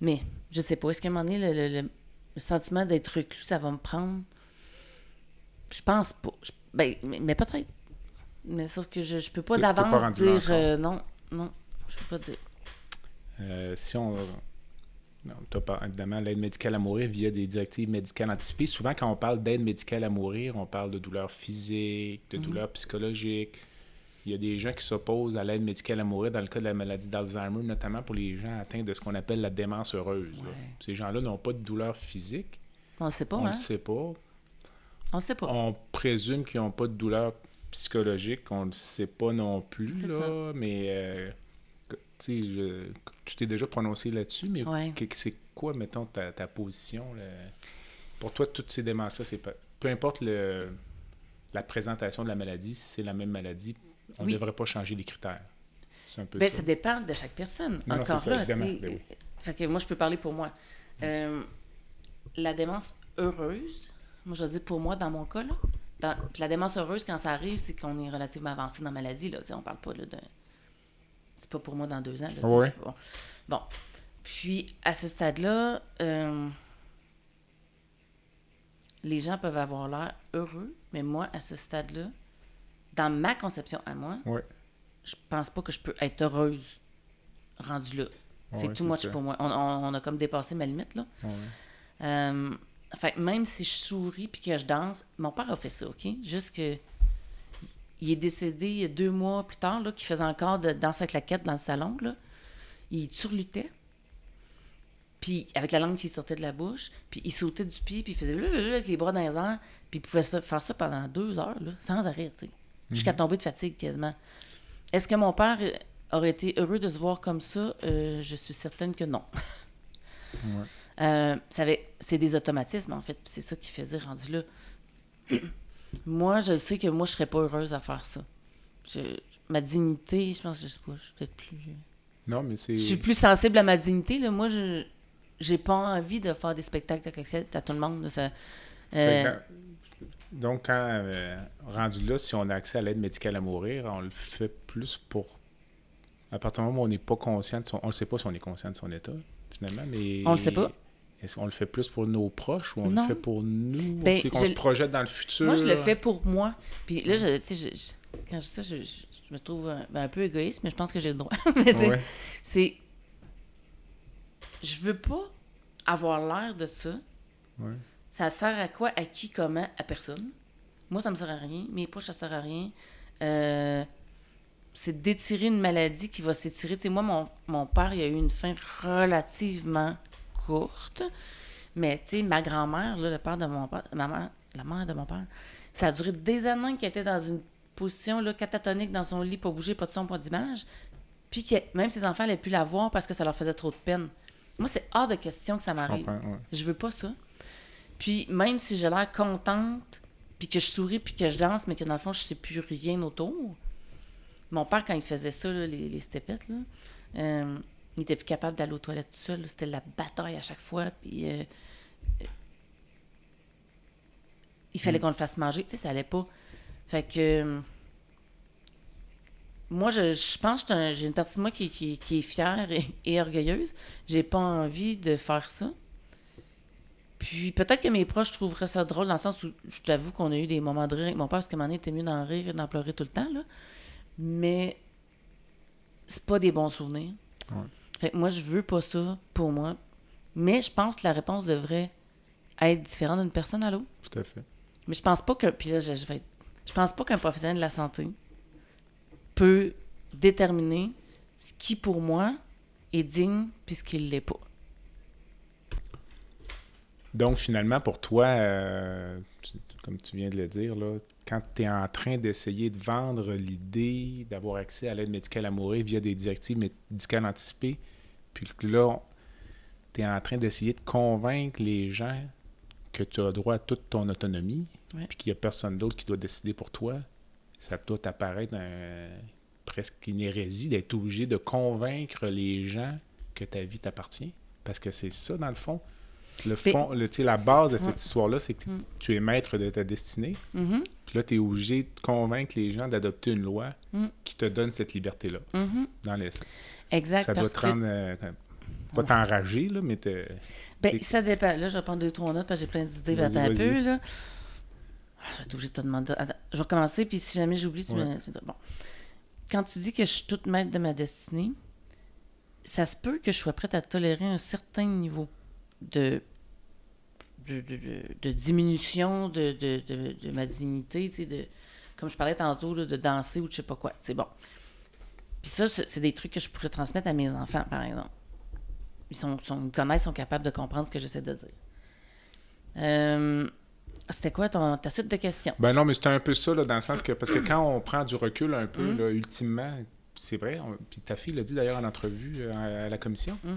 mais je sais pas. Est-ce qu'à un moment donné, le, sentiment d'être reclus, ça va me prendre? Je pense pas. ben, mais, peut-être. Mais sauf que je, je peux pas d'avance dire euh, non, non, je peux pas dire. Euh, si on. Tu as évidemment l'aide médicale à mourir via des directives médicales anticipées. Souvent, quand on parle d'aide médicale à mourir, on parle de douleurs physiques, de mhm. douleurs psychologiques. Il y a des gens qui s'opposent à l'aide médicale à mourir dans le cas de la maladie d'Alzheimer, notamment pour les gens atteints de ce qu'on appelle la démence heureuse. Ces gens-là n'ont pas de douleur physique. On ne sait pas, On ne hein? sait pas. On sait pas. On présume qu'ils n'ont pas de douleur psychologique. On ne sait pas non plus, là, mais... Euh, tu t'es déjà prononcé là-dessus, mais c'est quoi, mettons, ta, position? Pour toi, toutes ces démences-là, c'est pas... peu importe le, la présentation de la maladie, si c'est la même maladie, on ne devrait pas changer les critères. Un peu ben, ça. dépend de chaque personne. Encore là, ben que moi, je peux parler pour moi. Euh, la démence heureuse, moi, je dire pour moi, dans mon cas, là, la démence heureuse, quand ça arrive, c'est qu'on est relativement avancé dans la maladie. Là, on parle pas de c'est pas pour moi dans deux ans. Bon. Puis, à ce stade-là, euh, les gens peuvent avoir l'air heureux, mais moi, à ce stade-là, dans ma conception à moi, je pense pas que je peux être heureuse rendue là. C'est tout much pour moi. On, a comme dépassé ma limite, là. Euh, fait même si je souris puis que je danse, mon père a fait ça, OK? Juste que il est décédé deux mois plus tard, là, qui faisait encore de danse la quête dans le salon. Là. Il turlutait. Puis avec la langue qui sortait de la bouche, puis il sautait du pied, puis il faisait avec les bras dans les airs, puis il pouvait faire ça pendant deux heures, là, sans arrêt, tu sais. Jusqu'à mhm. tomber de fatigue quasiment. Est-ce que mon père aurait été heureux de se voir comme ça? Euh, je suis certaine que non. Euh, c'est des automatismes, en fait, c'est ça qui faisait rendu là. Moi, je sais que moi, je serais pas heureuse à faire ça. ma dignité, je pense que je sais pas, je suis peut-être plus. Non, mais c'est. Je suis plus sensible à ma dignité. Là. Moi, je j'ai pas envie de faire des spectacles à, tout le monde. Ça, euh, Donc, quand euh, rendu là, si on a accès à l'aide médicale à mourir, on le fait plus pour. À partir du moment où on n'est pas conscient de son. On ne sait pas si on est conscient de son état, finalement, mais. On le sait pas. Est-ce qu'on le fait plus pour nos proches ou on le fait pour nous? Ben, qu'on se projette dans le futur? Moi, je le fais pour moi. Puis là, je, je, quand je dis ça, je, me trouve un, ben, un, peu égoïste, mais je pense que j'ai le droit. C'est... Je veux pas avoir l'air de ça. Ouais. Ça sert à quoi, à qui, comment, à personne? Moi, ça me sert à rien. Mes proches, ça sert à rien. Euh, c'est d'étirer une maladie qui va s'étirer. Tu sais, moi, mon, mon père, il a eu une fin relativement courte. Mais, tu sais, ma grand-mère, le père de mon père, ma mère, la mère de mon père, ça a duré des années qu'elle était dans une position là, catatonique dans son lit, pas bouger, pas de son, pas d'image. Puis que même ses enfants n'allaient plus la voir parce que ça leur faisait trop de peine. Moi, c'est hors de question que ça m'arrive. Je veux pas ça. Puis même si j'ai l'air contente, puis que je souris, puis que je danse, mais que dans le fond, je sais plus rien autour. Mon père, quand il faisait ça, là, les, les stepettes, là, euh, il était plus capable d'aller aux toilettes tout seul. C'était la bataille à chaque fois. Puis euh, euh, il fallait qu'on le fasse manger. Tu sais, ça allait pas. Fait que. euh, moi, je, je pense que un- j'ai une partie de moi qui, qui- qui est fière et, et orgueilleuse. J'ai pas envie de faire ça. Puis peut-être que mes proches trouveraient ça drôle dans le sens où je t'avoue qu'on a eu des moments de rire avec mon père parce que moment était mieux d'en rire et d'en pleurer tout le temps. Là. Mais c'est pas des bons souvenirs. Ouais. Fait que moi, je veux pas ça pour moi. Mais je pense que la réponse devrait être différente d'une personne à l'autre. Tout à fait. Mais je pense pas que. Puis là, je, je vais Je pense pas qu'un professionnel de la santé peut déterminer ce qui, pour moi, est digne puis ce qui l'est pas. Donc, finalement, pour toi, euh, comme tu viens de le dire, là, quand tu es en train d'essayer de vendre l'idée d'avoir accès à l'aide médicale à mourir via des directives médicales anticipées, puis là, tu es en train d'essayer de convaincre les gens que tu as droit à toute ton autonomie, Ouais. puis qu'il n'y a personne d'autre qui doit décider pour toi, ça doit t'apparaître un- presque une hérésie d'être obligé de convaincre les gens que ta vie t'appartient. Parce que c'est ça, dans le fond. Le fond, le, tu sais, la base de cette Ouais. histoire-là, c'est que Mm. tu es maître de ta destinée. Mhm, Puis là, tu es obligé de convaincre les gens d'adopter une loi Mm. qui te donne cette liberté-là, mhm. dans l'essai. Exact. Ça doit te que- rendre... euh, pas t'enrager, là, mais te... Ben, ça dépend. Là, je vais prendre deux, trois notes parce que j'ai plein d'idées. Vas-y, un peu, là. Ah, Je vais être obligée de te demander. Attends, je vais recommencer, puis si jamais j'oublie, tu, me, Ouais. tu me diras. Bon. Quand tu dis que je suis toute maître de ma destinée, ça se peut que je sois prête à tolérer un certain niveau de, de, de- de- de diminution de, de- de- de ma dignité, tu sais, de, comme je parlais tantôt, là, de danser ou de je sais pas quoi. C'est bon. Puis ça, c'est des trucs que je pourrais transmettre à mes enfants, par exemple. Ils, sont, sont- ils me connaissent, sont capables de comprendre ce que j'essaie de dire. Euh, C'était quoi ton, ta suite de questions? Ben non, mais c'était un peu ça, là, dans le sens que... Parce que quand on prend du recul un peu, Mm. là, ultimement, c'est vrai, on- puis ta fille l'a dit d'ailleurs en entrevue euh, à, la commission, Mm.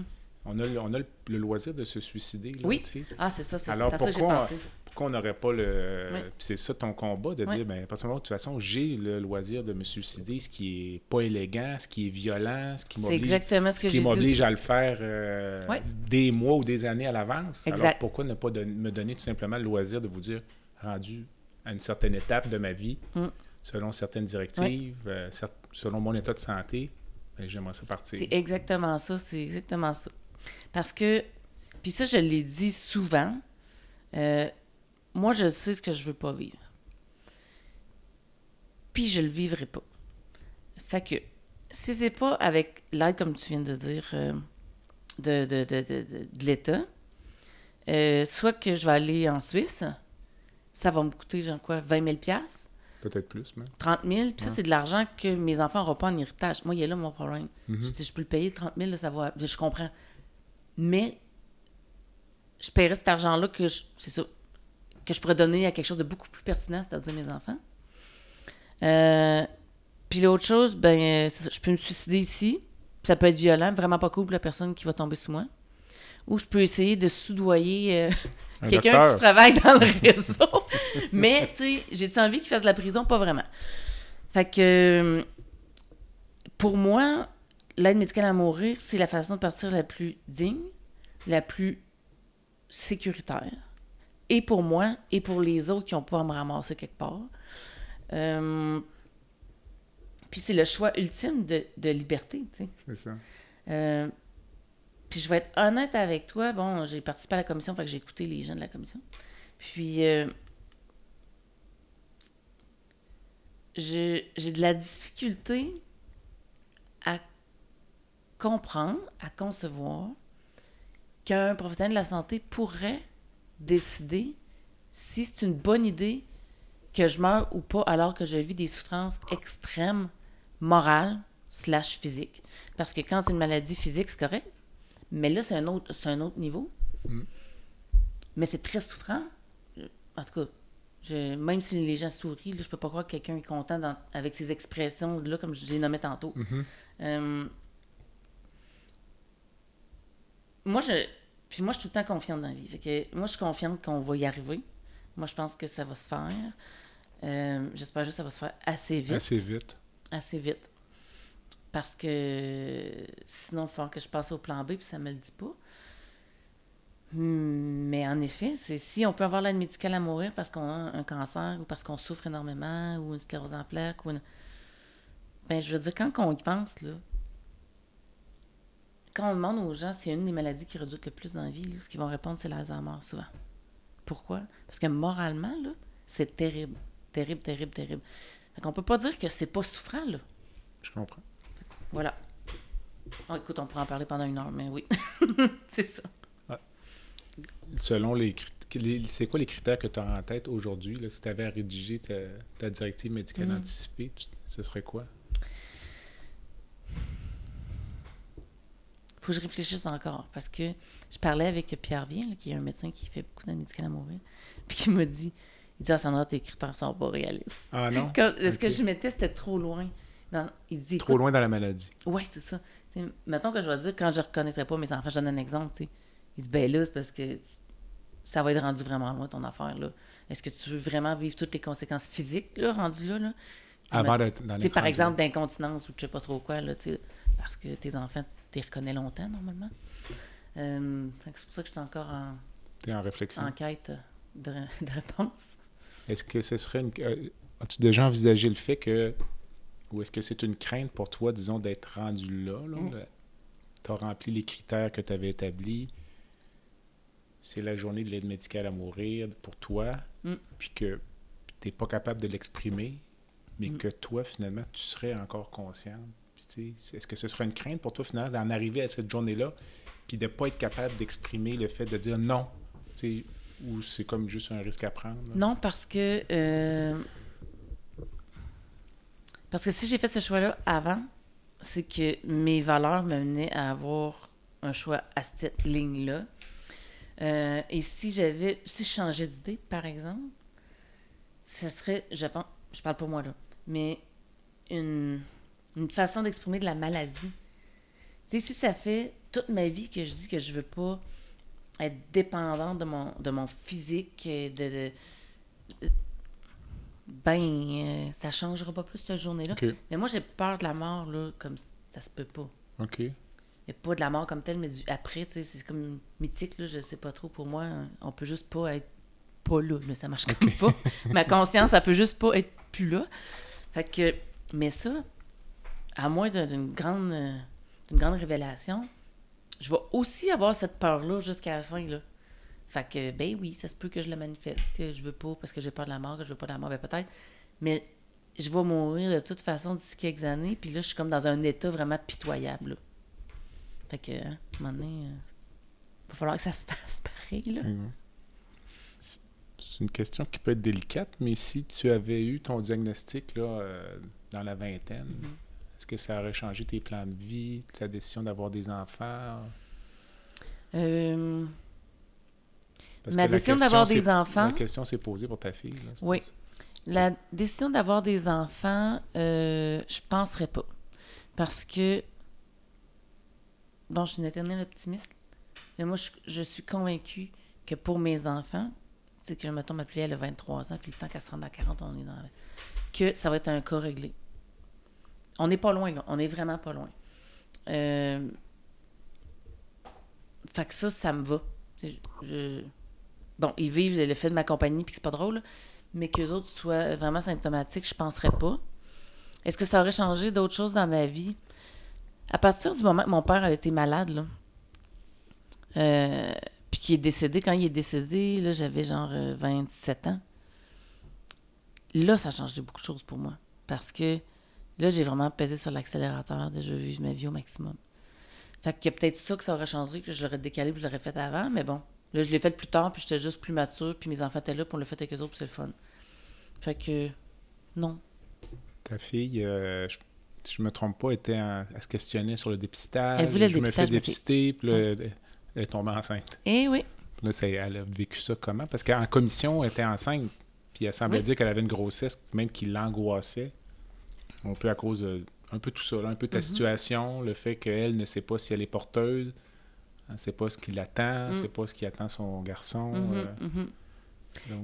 on a, le- on a le, le loisir de se suicider. là, Oui. Ah, c'est ça, c'est ça que j'ai pensé. Pourquoi on n'aurait pas le. Oui. C'est ça ton combat, de Oui. dire, ben, à partir du moment où, de toute façon, j'ai le loisir de me suicider, ce qui est pas élégant, ce qui est violent, ce qui m'oblige exactement ce que qui m'oblige à le faire euh, Oui. des mois ou des années à l'avance. Alors pourquoi ne pas don- me donner tout simplement le loisir de vous dire, rendu à une certaine étape de ma vie, Mm. selon certaines directives, euh, selon mon état de santé, ben, j'aimerais ça partir. C'est exactement ça, c'est exactement ça. Parce que, puis ça, je l'ai dit souvent, euh, moi, je sais ce que je veux pas vivre. Puis je le vivrai pas. Fait que, si c'est pas avec l'aide, comme tu viens de dire, euh, de, de, de, de, l'État, euh, soit que je vais aller en Suisse, ça va me coûter, genre quoi, 20 000 piastres, Peut-être plus, mais. 30 000, puis ça, c'est de l'argent que mes enfants n'auront pas en héritage. Moi, il est là mon problème. Mhm. Je je peux le payer, le 30 000, là, ça va. Je comprends. Mais je paierais cet argent-là que je, c'est ça, que je pourrais donner à quelque chose de beaucoup plus pertinent, c'est-à-dire mes enfants. Euh, puis l'autre chose, ben, euh, je peux me suicider ici. Ça peut être violent, vraiment pas cool pour la personne qui va tomber sous moi. Ou je peux essayer de soudoyer euh, Un quelqu'un qui travaille dans le réseau. Mais, tu sais, j'ai-tu envie qu'il fasse de la prison? Pas vraiment. Fait que, pour moi, l'aide médicale à mourir, c'est la façon de partir la plus digne, la plus sécuritaire. Et pour moi, et pour les autres qui n'ont pas à me ramasser quelque part. Euh, puis c'est le choix ultime de, de liberté, tu sais. C'est ça. Euh, puis je vais être honnête avec toi. Bon, j'ai participé à la commission, fait que j'ai écouté les gens de la commission. Puis euh, j'ai de la difficulté à comprendre, à concevoir qu'un professionnel de la santé pourrait décider si c'est une bonne idée que je meurs ou pas alors que je vis des souffrances extrêmes, morales, slash physiques. Parce que quand c'est une maladie physique, c'est correct. Mais là, c'est un autre, c'est un autre niveau. Mm. Mais c'est très souffrant. En tout cas, je- même si les gens sourient, là, je peux pas croire que quelqu'un est content dans- avec ces expressions-là, comme je les nommais tantôt. Mhm. Euh, moi, je, Puis moi, je suis tout le temps confiante dans la vie. Fait que moi, je suis confiante qu'on va y arriver. Moi, je pense que ça va se faire. Euh, J'espère juste que ça va se faire assez vite. Assez vite. Assez vite. Parce que sinon, il falloir que je passe au plan B, puis ça me le dit pas. Mais en effet, c'est si on peut avoir l'aide médicale à mourir parce qu'on a un cancer ou parce qu'on souffre énormément ou une sclérose en plaques ou une... Ben, je veux dire, quand on y pense, là, quand on demande aux gens s'il y a une des maladies qui redoutent le plus dans la vie, là, ce qu'ils vont répondre, c'est l'Alzheimer, souvent. Pourquoi? Parce que moralement, là, c'est terrible. Terrible, terrible, terrible. Fait qu'on peut pas dire que c'est pas souffrant, là. Je comprends. Voilà. Oh, écoute, on pourrait en parler pendant une heure, mais oui. c'est ça. Selon les critères, c'est quoi les critères que tu as en tête aujourd'hui? là, Si tu avais à rédiger ta, ta directive médicale Mhm. anticipée, tu- ce serait quoi? Faut que je réfléchisse encore parce que je parlais avec Pierre Vien, là, qui est un médecin qui fait beaucoup de médical à mourir, puis qui m'a dit il dit, ah, Sandra, tes critères sont pas réalistes. Ah non? Quand- ce que je mettais, c'était trop loin. Dans- il dit Trop loin dans la maladie. Oui, c'est ça. T'sais, mettons que je vais dire, quand je reconnaîtrais pas mes enfants, je donne un exemple, tu sais. Il dit, ben là, c'est parce que ça va être rendu vraiment loin, ton affaire, là. Est-ce que tu veux vraiment vivre toutes les conséquences physiques, là, rendues là, là? T'sais, Avant d'être dans tu les sais, par 30 exemple, d'incontinence ou je sais pas trop quoi, là, parce que tes enfants, tu les reconnais longtemps, normalement. Euh, c'est pour ça que je suis encore en, en réflexion. en quête de, de réponse. Est-ce que ce serait une. euh, As-tu déjà envisagé le fait que. Ou est-ce que c'est une crainte pour toi, disons, d'être rendu là? là Mm. Tu as rempli les critères que tu avais établis. C'est la journée de l'aide médicale à mourir pour toi. Mm. Puis que tu n'es pas capable de l'exprimer, mais Mm. que toi, finalement, tu serais encore consciente? Est-ce que ce serait une crainte pour toi, finalement, d'en arriver à cette journée-là, puis de ne pas être capable d'exprimer le fait de dire non? Ou c'est comme juste un risque à prendre? Non, parce que. euh, parce que si j'ai fait ce choix-là avant, c'est que mes valeurs me menaient à avoir un choix à cette ligne-là. Euh, et si j'avais. Si je changeais d'idée, par exemple, ce serait. Je pense. Je parle pour moi, là. Mais une, une façon d'exprimer de la maladie. Tu sais, si ça fait toute ma vie que je dis que je veux pas être dépendante de mon, de mon physique, de, de- de- ben, euh, ça changera pas plus cette journée-là. Mais moi, j'ai peur de la mort, là, comme ça se peut pas. OK. Mais pas de la mort comme telle, mais du après, tu sais, c'est comme mythique, là, je sais pas trop. Pour moi, on peut juste pas être pas là, là, ça marche comme pas. Ma conscience, ça peut juste pas être plus là. Fait que, mais ça, à moins d'un- d'une grande, euh, d'une grande révélation, je vais aussi avoir cette peur-là jusqu'à la fin, là. Fait que, ben oui, ça se peut que je le manifeste, que je veux pas parce que j'ai peur de la mort, que je veux pas de la mort, ben peut-être. Mais je vais mourir de toute façon d'ici quelques années, puis là, je suis comme dans un état vraiment pitoyable, là. Fait que, hein, à un moment donné, il va falloir que ça se fasse pareil, là. C'est une question qui peut être délicate, mais si tu avais eu ton diagnostic là, euh, dans la vingtaine, Mhm. Est-ce que ça aurait changé tes plans de vie, ta décision d'avoir des enfants? Euh, Ma décision d'avoir des enfants- La question s'est posée pour ta fille. là, Oui. La décision d'avoir des enfants, euh, je penserais pas. Parce que, bon, je suis une éternelle optimiste, mais moi, je, je suis convaincue que pour mes enfants, c'est que, mettons, ma plus elle a 23 ans, puis le temps qu'elle se rende à 40, on est dans... que ça va être un cas réglé. On n'est pas loin, là. On est vraiment pas loin. Euh... Fait que ça, ça me va. Bon, ils vivent le, fait de ma compagnie, puis c'est pas drôle, là mais qu'eux autres soient vraiment symptomatiques, je penserais pas. Est-ce que ça aurait changé d'autres choses dans ma vie? À partir du moment que mon père a été malade, là, euh, puis qu'il est décédé, quand il est décédé, là, j'avais genre euh, 27 ans. Là, ça a changé beaucoup de choses pour moi. Parce que là, j'ai vraiment pesé sur l'accélérateur de je veux vivre ma vie au maximum. Fait qu'il y a peut-être ça que ça aurait changé, que je l'aurais décalé, puis je l'aurais fait avant, mais bon. Là, je l'ai fait plus tard, puis j'étais juste plus mature, puis mes enfants étaient là, puis on l'a fait avec eux autres, puis c'est le fun. Fait que, non. Ta fille, euh, je, si je me trompe pas, était elle se questionnait sur le dépistage. Elle voulait le je me fais dépistage, ma fille. dépister, puis là, elle elle est tombée enceinte. Eh oui. Là, elle a vécu ça comment? Parce qu'en commission, elle était enceinte, puis elle semblait Oui. dire qu'elle avait une grossesse, même qui l'angoissait. Un peu à cause de un peu tout ça, là, un peu ta Mhm. situation, le fait qu'elle ne sait pas si elle est porteuse, Elle sait pas ce qui l'attend, Mm. c'est pas ce qui attend son garçon. Mhm, euh, mhm.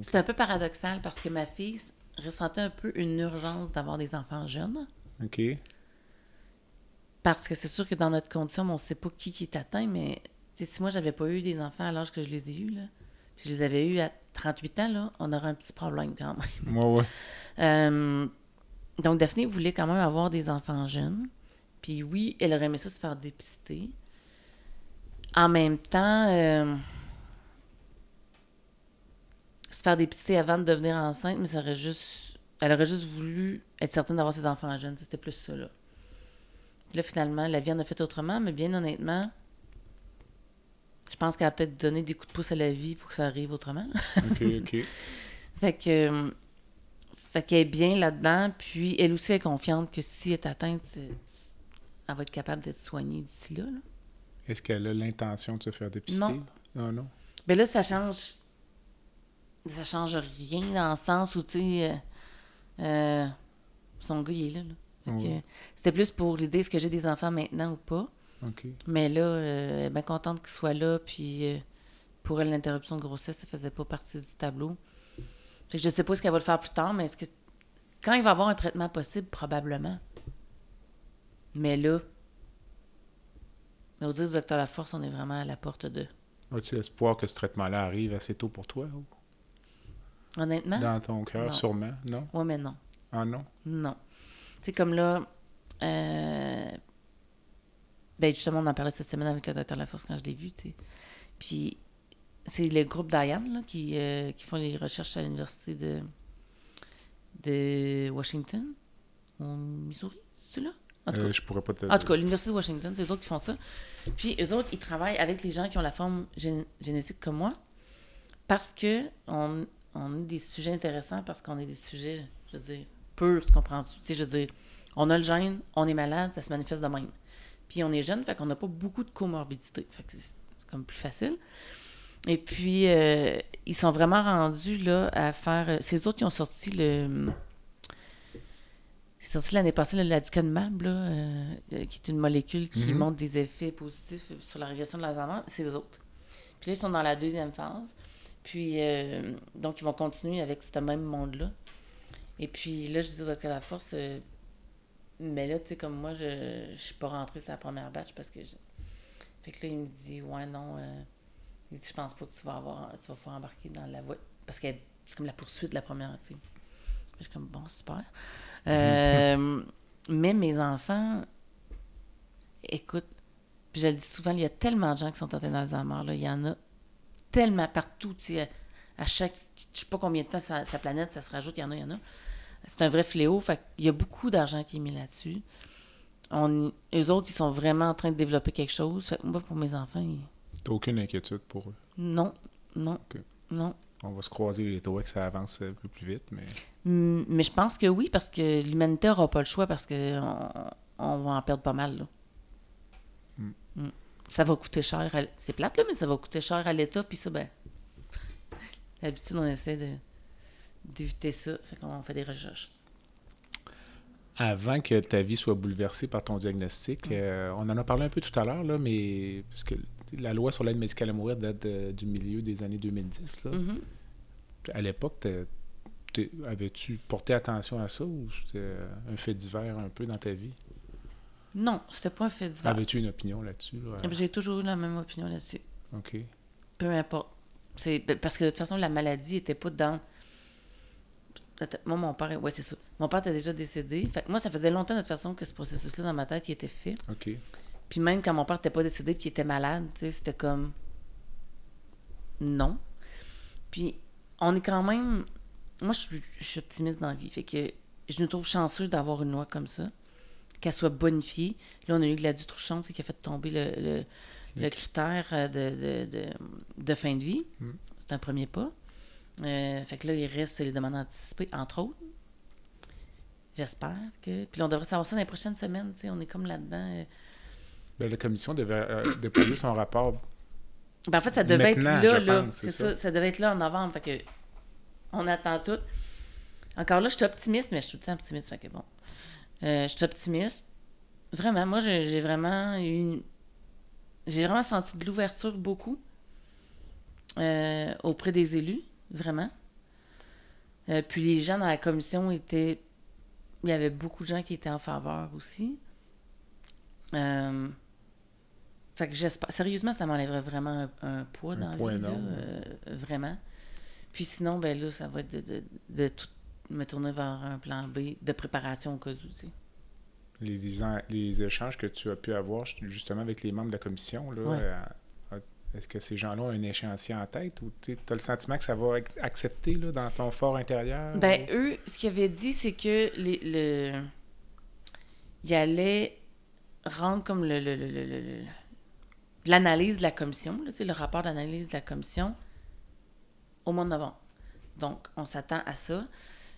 C'est un peu paradoxal parce que ma fille ressentait un peu une urgence d'avoir des enfants jeunes. OK. Parce que c'est sûr que dans notre condition, on ne sait pas qui qui est atteint, mais si moi, j'avais pas eu des enfants à l'âge que je les ai eus, là, puis je les avais eus à 38 ans, là, on aurait un petit problème quand même. Moi, ouais. Euh, donc, Daphné voulait quand même avoir des enfants jeunes. Puis oui, elle aurait aimé ça se faire dépister. En même temps, euh, se faire dépister avant de devenir enceinte, mais ça aurait juste. Elle aurait juste voulu être certaine d'avoir ses enfants jeunes. C'était plus ça, là. Puis Là, finalement, la vie en a fait autrement, mais bien honnêtement, je pense qu'elle a peut-être donné des coups de pouce à la vie pour que ça arrive autrement. OK, OK. Fait que. Fait qu'elle est bien là-dedans, puis elle aussi est confiante que si elle est atteinte, elle va être capable d'être soignée d'ici là. là. Est-ce qu'elle a l'intention de se faire dépister? Non. Non, non. Ben là, ça change. Ça change rien dans le sens où, tu sais. euh, euh, son gars, il est là. Oui. C'était plus pour l'idée est-ce que j'ai des enfants maintenant ou pas? Mais là, euh, elle est bien contente qu'il soit là, puis pour elle, l'interruption de grossesse, ça faisait pas partie du tableau. Fait que je sais pas ce qu'elle va le faire plus tard, mais est-ce que quand il va avoir un traitement possible, probablement. Mais là, mais au dire du docteur Laforce, on est vraiment à la porte de. As-tu espoir que ce traitement-là arrive assez tôt pour toi? ou? Honnêtement? Dans ton cœur, sûrement? Non? Ouais, mais non. Ah non? Non. Tu sais, comme là, euh, ben justement, on en parlait cette semaine avec le docteur Laforce quand je l'ai vu, tu. Puis, c'est le groupe Diane, là, qui, euh, qui font les recherches à l'université de, de Washington, au Missouri, c'est là? En tout cas, Euh, je pourrais pas te... en tout cas, l'Université de Washington, c'est eux autres qui font ça. Puis eux autres, ils travaillent avec les gens qui ont la forme gén- génétique comme moi parce que on, on a des sujets intéressants, parce qu'on a des sujets, je veux dire, purs, tu comprends? Tu sais, je veux dire, on a le gène, on est malade, ça se manifeste de même. Puis on est jeune, fait qu'on n'a pas beaucoup de comorbidité. Fait que c'est comme plus facile. Et puis, euh, ils sont vraiment rendus là à faire... C'est eux autres qui ont sorti le... C'est sorti l'année passée, le l'aducanumab, là, euh, euh, qui est une molécule qui Mhm. montre des effets positifs sur la régression de l'Alzheimer. C'est eux autres. Puis là, ils sont dans la deuxième phase. Puis, euh, donc, ils vont continuer avec ce même monde-là. Et puis là, je dis au La Force, euh, mais là, tu sais, comme moi, je je suis pas rentrée sur la première batch parce que. je- Fait que là, il me dit, ouais, non, euh, il dit, je pense pas que tu vas avoir, tu vas pouvoir embarquer dans la voie. Parce que c'est comme la poursuite de la première, tu sais. Je suis comme, bon, super. Euh, mais mes enfants, écoute, puis je le dis souvent, il y a tellement de gens qui sont atteints d'Alzheimer, là. Il y en a tellement partout, tu sais. À chaque, je sais pas combien de temps sa, sa planète, ça se rajoute, il y en a, il y en a. C'est un vrai fléau, fait qu'il y a beaucoup d'argent qui est mis là-dessus. On, eux autres, ils sont vraiment en train de développer quelque chose. Fait que moi, pour mes enfants, ils- T'as aucune inquiétude pour eux? non, non, non. On va se croiser les doigts que ça avance un peu plus vite, mais... Mm, Mais je pense que oui, parce que l'humanité n'aura pas le choix parce que on, va en perdre pas mal. Là. Mm. Mm. Ça va coûter cher. à C'est plate, là, mais ça va coûter cher à l'État. Puis ça, ben, d'habitude, on essaie de, d'éviter ça. Fait qu'on fait des recherches. Avant que ta vie soit bouleversée par ton diagnostic, Mm. euh, on en a parlé un peu tout à l'heure, là, mais parce que la loi sur l'aide médicale à mourir date de- du milieu des années 2010. Là. Mhm. À l'époque, avais-tu porté attention à ça ou c'était un fait divers un peu dans ta vie? Non, c'était pas un fait divers. Avais-tu une opinion là-dessus? là? J'ai toujours eu la même opinion là-dessus. OK. Peu importe. C'est ben, parce que de toute façon, la maladie était pas dans. Moi, mon père, ouais, c'est ça. Mon père était déjà décédé. Fait moi, ça faisait longtemps de toute façon que ce processus-là dans ma tête, il était fait. OK. Puis même quand mon père n'était pas décédé puis il était malade, tu sais, c'était comme non. Puis on est quand même moi je suis, je suis optimiste dans la vie, fait que je nous trouve chanceux d'avoir une loi comme ça, qu'elle soit bonifiée. Là, on a eu Gladys Trouchon, qui a fait tomber le, le, le critère euh, de, de, de, de fin de vie. Mm. C'est un premier pas. Euh, fait que là, il reste les demandes anticipées, entre autres. J'espère que. Puis là, on devrait savoir ça dans les prochaines semaines, tu sais, on est comme là-dedans. euh, Ben, la commission devait euh, déposer son rapport. Ben, en fait, ça devait être là, là. pense, C'est c'est ça. ça. ça. devait être là en novembre. Fait que on attend tout. Encore là, je suis optimiste, mais je suis tout le temps optimiste. Fait que bon. Euh, je suis optimiste. Vraiment, moi, j'ai j'ai vraiment eu une, j'ai vraiment senti de l'ouverture beaucoup euh, auprès des élus, vraiment. Euh, puis les gens dans la commission étaient. Il y avait beaucoup de gens qui étaient en faveur aussi. Euh, fait que j'espère. Sérieusement, ça m'enlèverait vraiment un, un poids Un dans poids la vie. là, euh, vraiment. Puis sinon, ben là, ça va être de, de, de tout me tourner vers un plan B de préparation au cas où, tu sais. Les, les échanges que tu as pu avoir justement avec les membres de la commission, là, Ouais. euh, est-ce que ces gens-là ont un échéancier en tête ou tu as le sentiment que ça va être accepté là, dans ton fort intérieur? Ben, ou- eux, ce qu'ils avaient dit, c'est que les, le... ils allaient rendre comme le- l'analyse de la commission, le rapport d'analyse de la commission au mois de novembre. Donc, on s'attend à ça.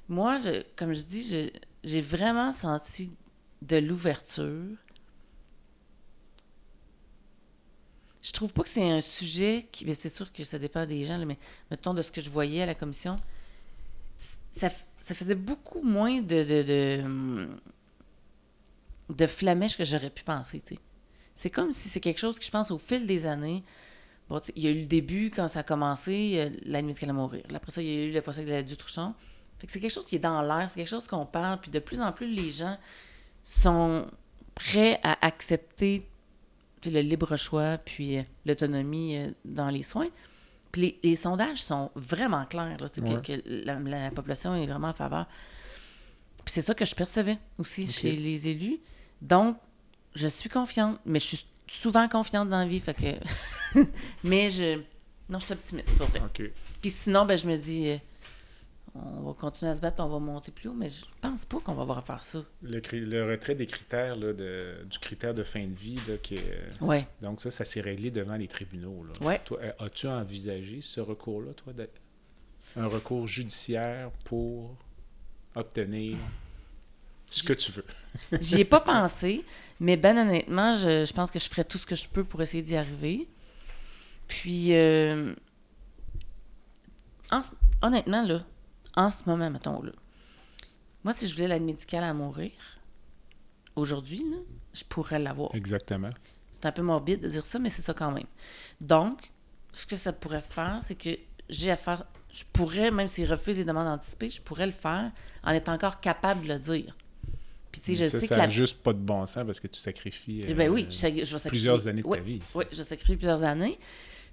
Moi, je- comme je dis, j'ai vraiment senti de l'ouverture. Je trouve pas que c'est un sujet qui. c'est sûr que ça dépend des gens, mais mettons de ce que je voyais à la commission, ça, ça faisait beaucoup moins de, de, de, hum, de flamèche que j'aurais pu penser. C'est comme si c'est quelque chose que je pense au fil des années. Bon, il y a eu le début quand ça a commencé, la nuit qu'elle a mourir. Après ça, il y a eu le procès de la Dutrouchon. Fait que c'est quelque chose qui est dans l'air, c'est quelque chose qu'on parle, puis de plus en plus, les gens sont prêts à accepter le libre choix, puis euh, l'autonomie euh, dans les soins. Puis les, les sondages sont vraiment clairs, là, que- que, la, la population est vraiment en faveur. Puis c'est ça que je percevais aussi chez les élus. Donc, je suis confiante, mais je suis souvent confiante dans la vie, fait que... mais je... Non, je suis optimiste, pour vrai. OK. Puis sinon, ben, je me dis, euh, on va continuer à se battre, on va monter plus haut, mais je pense pas qu'on va avoir à faire ça. Le, le retrait des critères, là, de, du critère de fin de vie, là, qui est- Ouais. donc ça, ça s'est réglé devant les tribunaux. Là. Ouais. Toi, euh, as-tu envisagé ce recours-là, toi, de- un recours judiciaire pour obtenir ce que tu veux? J'y ai pas pensé, mais ben honnêtement, je, je pense que je ferai tout ce que je peux pour essayer d'y arriver. Puis, euh, en honnêtement, là, en ce moment, mettons, là, moi, si je voulais l'aide médicale à mourir, aujourd'hui, là, je pourrais l'avoir. Exactement. C'est un peu morbide de dire ça, mais c'est ça quand même. Donc, ce que ça pourrait faire, c'est que j'ai à faire. Je pourrais, même s'ils refusent les demandes anticipées, je pourrais le faire en étant encore capable de le dire. Puis, tu sais, je ça, sais ça que a la. juste pas de bon sens parce que tu sacrifies Eh Ben oui, euh, je, je plusieurs années de Oui, ta vie. ça. Oui, je sacrifie plusieurs années.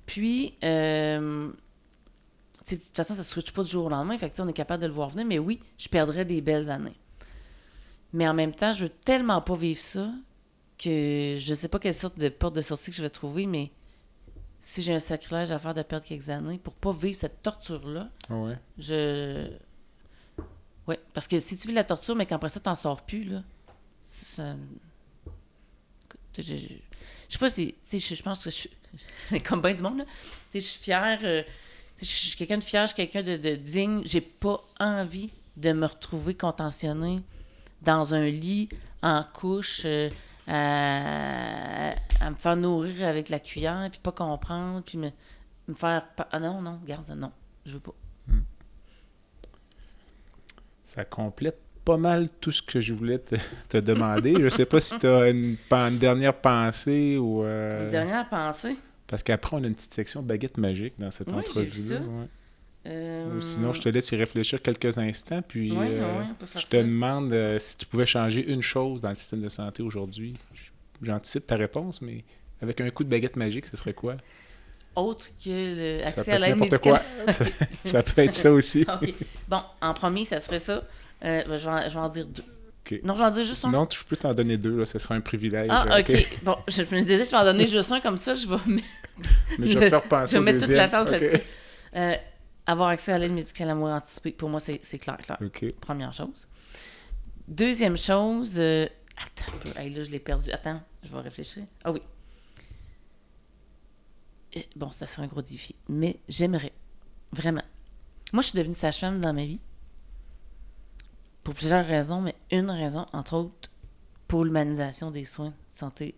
Puis, euh, de toute façon, ça ne switch pas du jour au lendemain. Fait que, on est capable de le voir venir. Mais oui, je perdrais des belles années. Mais en même temps, je veux tellement pas vivre ça que je sais pas quelle sorte de porte de sortie que je vais trouver, mais si j'ai un sacrilège à faire de perdre quelques années pour pas vivre cette torture-là, Ouais. je. Ouais, parce que si tu vis la torture, mais qu'après ça, t'en sors plus, là. Ça. Je, je, sais pas si. Je, je pense que je suis. Comme bien du monde, là. Je suis fière. euh, je suis quelqu'un de fier, je suis quelqu'un de, de digne. J'ai pas envie de me retrouver contentionnée dans un lit, en couche, euh, à, à me faire nourrir avec la cuillère, puis pas comprendre, puis me, me faire. Ah non, non, garde ça, non, je veux pas. Ça complète pas mal tout ce que je voulais te, te demander. je sais pas si tu as une, dernière pensée ou. euh, Une dernière pensée? Parce qu'après, on a une petite section baguette magique dans cette Oui, entrevue-là. ouais. Euh, Sinon, je te laisse y réfléchir quelques instants. Puis, Oui, euh, oui, je te ça. demande euh, si tu pouvais changer une chose dans le système de santé aujourd'hui. J'anticipe ta réponse, mais avec un coup de baguette magique, ce serait quoi? Autre que le Ça accès peut à l'aide médicale. quoi. ça, ça peut être ça aussi. OK. Bon, en premier, ça serait ça. Euh, ben, je, vais en, je vais en dire deux. OK. Non, je vais en dire juste un. Non, je peux t'en donner deux, là, ce sera un privilège. Ah, OK. Bon, je, me disais, je vais en donner juste un comme ça, je vais, mettre- Mais je vais te faire penser je vais au mettre toute la chance là-dessus. Euh, avoir accès à l'aide médicale à mourir anticipée, pour moi, c'est clair, clair. OK. Première chose. Deuxième chose, euh, attends un peu. Hey, là, je l'ai perdu. Attends, je vais réfléchir. Ah oui. Bon, c'est assez un gros défi. Mais j'aimerais, vraiment. Moi, je suis devenue sage-femme dans ma vie. Pour plusieurs raisons, mais une raison, entre autres, pour l'humanisation des soins de santé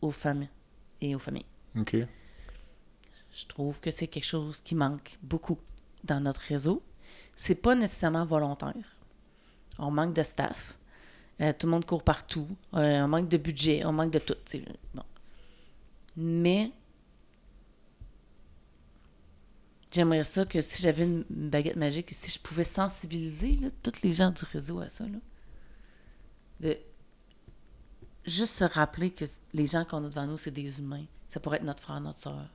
aux femmes et aux familles. OK. Je trouve que c'est quelque chose qui manque beaucoup dans notre réseau. C'est pas nécessairement volontaire. On manque de staff. Euh, tout le monde court partout. Euh, on manque de budget. On manque de tout. Bon. Mais j'aimerais ça que si j'avais une baguette magique, si je pouvais sensibiliser là, tous les gens du réseau à ça, de juste se rappeler que les gens qu'on a devant nous, c'est des humains. Ça pourrait être notre frère, notre soeur.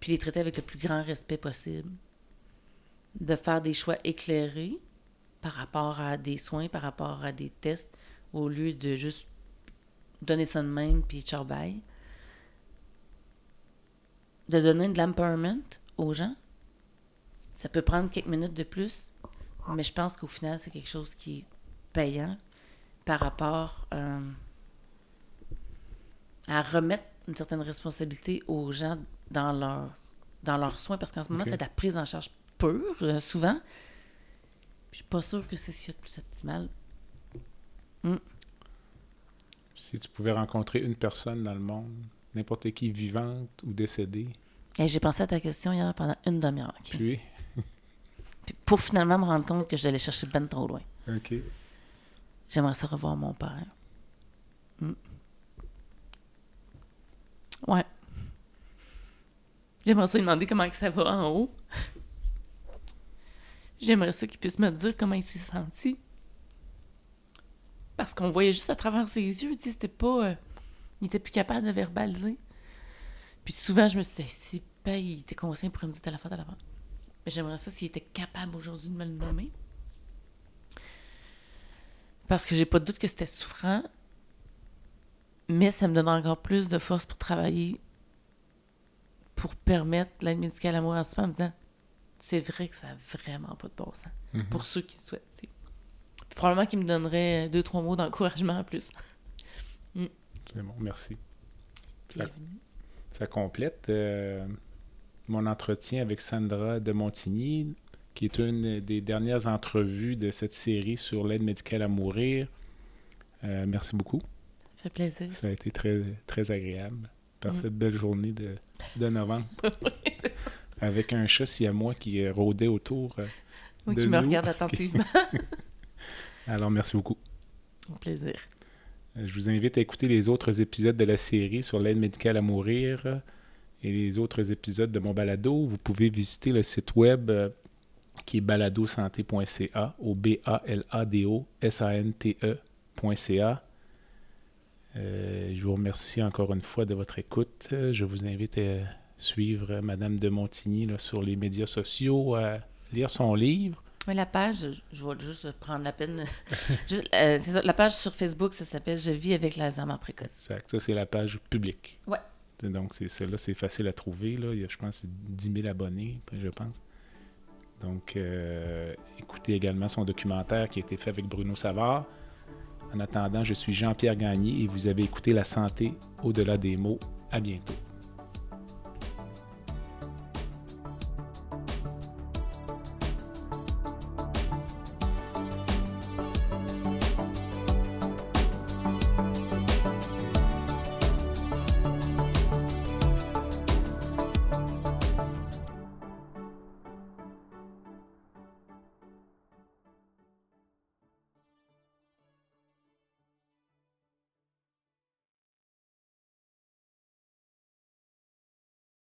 Puis les traiter avec le plus grand respect possible. De faire des choix éclairés par rapport à des soins, par rapport à des tests, au lieu de juste donner ça de même, puis ciao bye. De donner de l'empowerment aux gens. Ça peut prendre quelques minutes de plus, mais je pense qu'au final, c'est quelque chose qui est payant par rapport euh, à remettre une certaine responsabilité aux gens dans leur dans leurs soins, parce qu'en ce moment, c'est de la prise en charge pure, euh, souvent. Je suis pas sûre que c'est ce qu'il y a de plus optimal. Si tu pouvais rencontrer une personne dans le monde, n'importe qui, vivante ou décédée, Et j'ai pensé à ta question hier pendant une demi-heure. ok? puis... Puis pour finalement me rendre compte que je l'allais chercher ben trop loin. OK. J'aimerais ça revoir mon père. Mm. Ouais. J'aimerais ça lui demander comment que ça va en haut. J'aimerais ça qu'il puisse me dire comment il s'est senti. Parce qu'on voyait juste à travers ses yeux, tu sais, c'était pas... euh, il était plus capable de verbaliser. Puis souvent, je me suis dit, si ben, il était conscient pour me dire telle affaire, telle affaire. Mais j'aimerais ça s'il était capable aujourd'hui de me le nommer. Parce que j'ai pas de doute que c'était souffrant. Mais ça me donne encore plus de force pour travailler, pour permettre l'aide médicale à mourir en en me disant c'est vrai que ça n'a vraiment pas de bon sens. Mhm. Pour ceux qui le souhaitent. probablement qu'il me donnerait deux, trois mots d'encouragement en plus. C'est bon, merci. Ça, complète euh, mon entretien avec Sandra de Montigny, qui est une des dernières entrevues de cette série sur l'aide médicale à mourir. Euh, merci beaucoup. Ça fait plaisir. Ça a été très, très agréable par Mm. cette belle journée de, de novembre avec un chat siamois qui euh, rôdait autour. euh. Moi De qui me regarde attentivement. Alors, merci beaucoup. Au plaisir. Euh, Je vous invite à écouter les autres épisodes de la série sur l'aide médicale à mourir euh, et les autres épisodes de mon balado. Vous pouvez visiter le site web euh, qui est baladosanté.ca au B-A-L-A-D-O-S-A-N-T-E.ca. Euh, je vous remercie encore une fois de votre écoute. Je vous invite à suivre Madame de Montigny sur les médias sociaux, à lire son livre. Mais la page, je, vais juste prendre la peine. Juste, euh, ça, la page sur Facebook, ça s'appelle Je vis avec l'Alzheimer précoce. Exact. Ça, c'est la page publique. C'est- Donc, c'est celle-là, c'est facile à trouver. Là. Il y a, je pense, c'est 10 000 abonnés, je pense. Donc, euh, écoutez également son documentaire qui a été fait avec Bruno Savard. En attendant, je suis Jean-Pierre Gagné et vous avez écouté La santé au-delà des mots. À bientôt.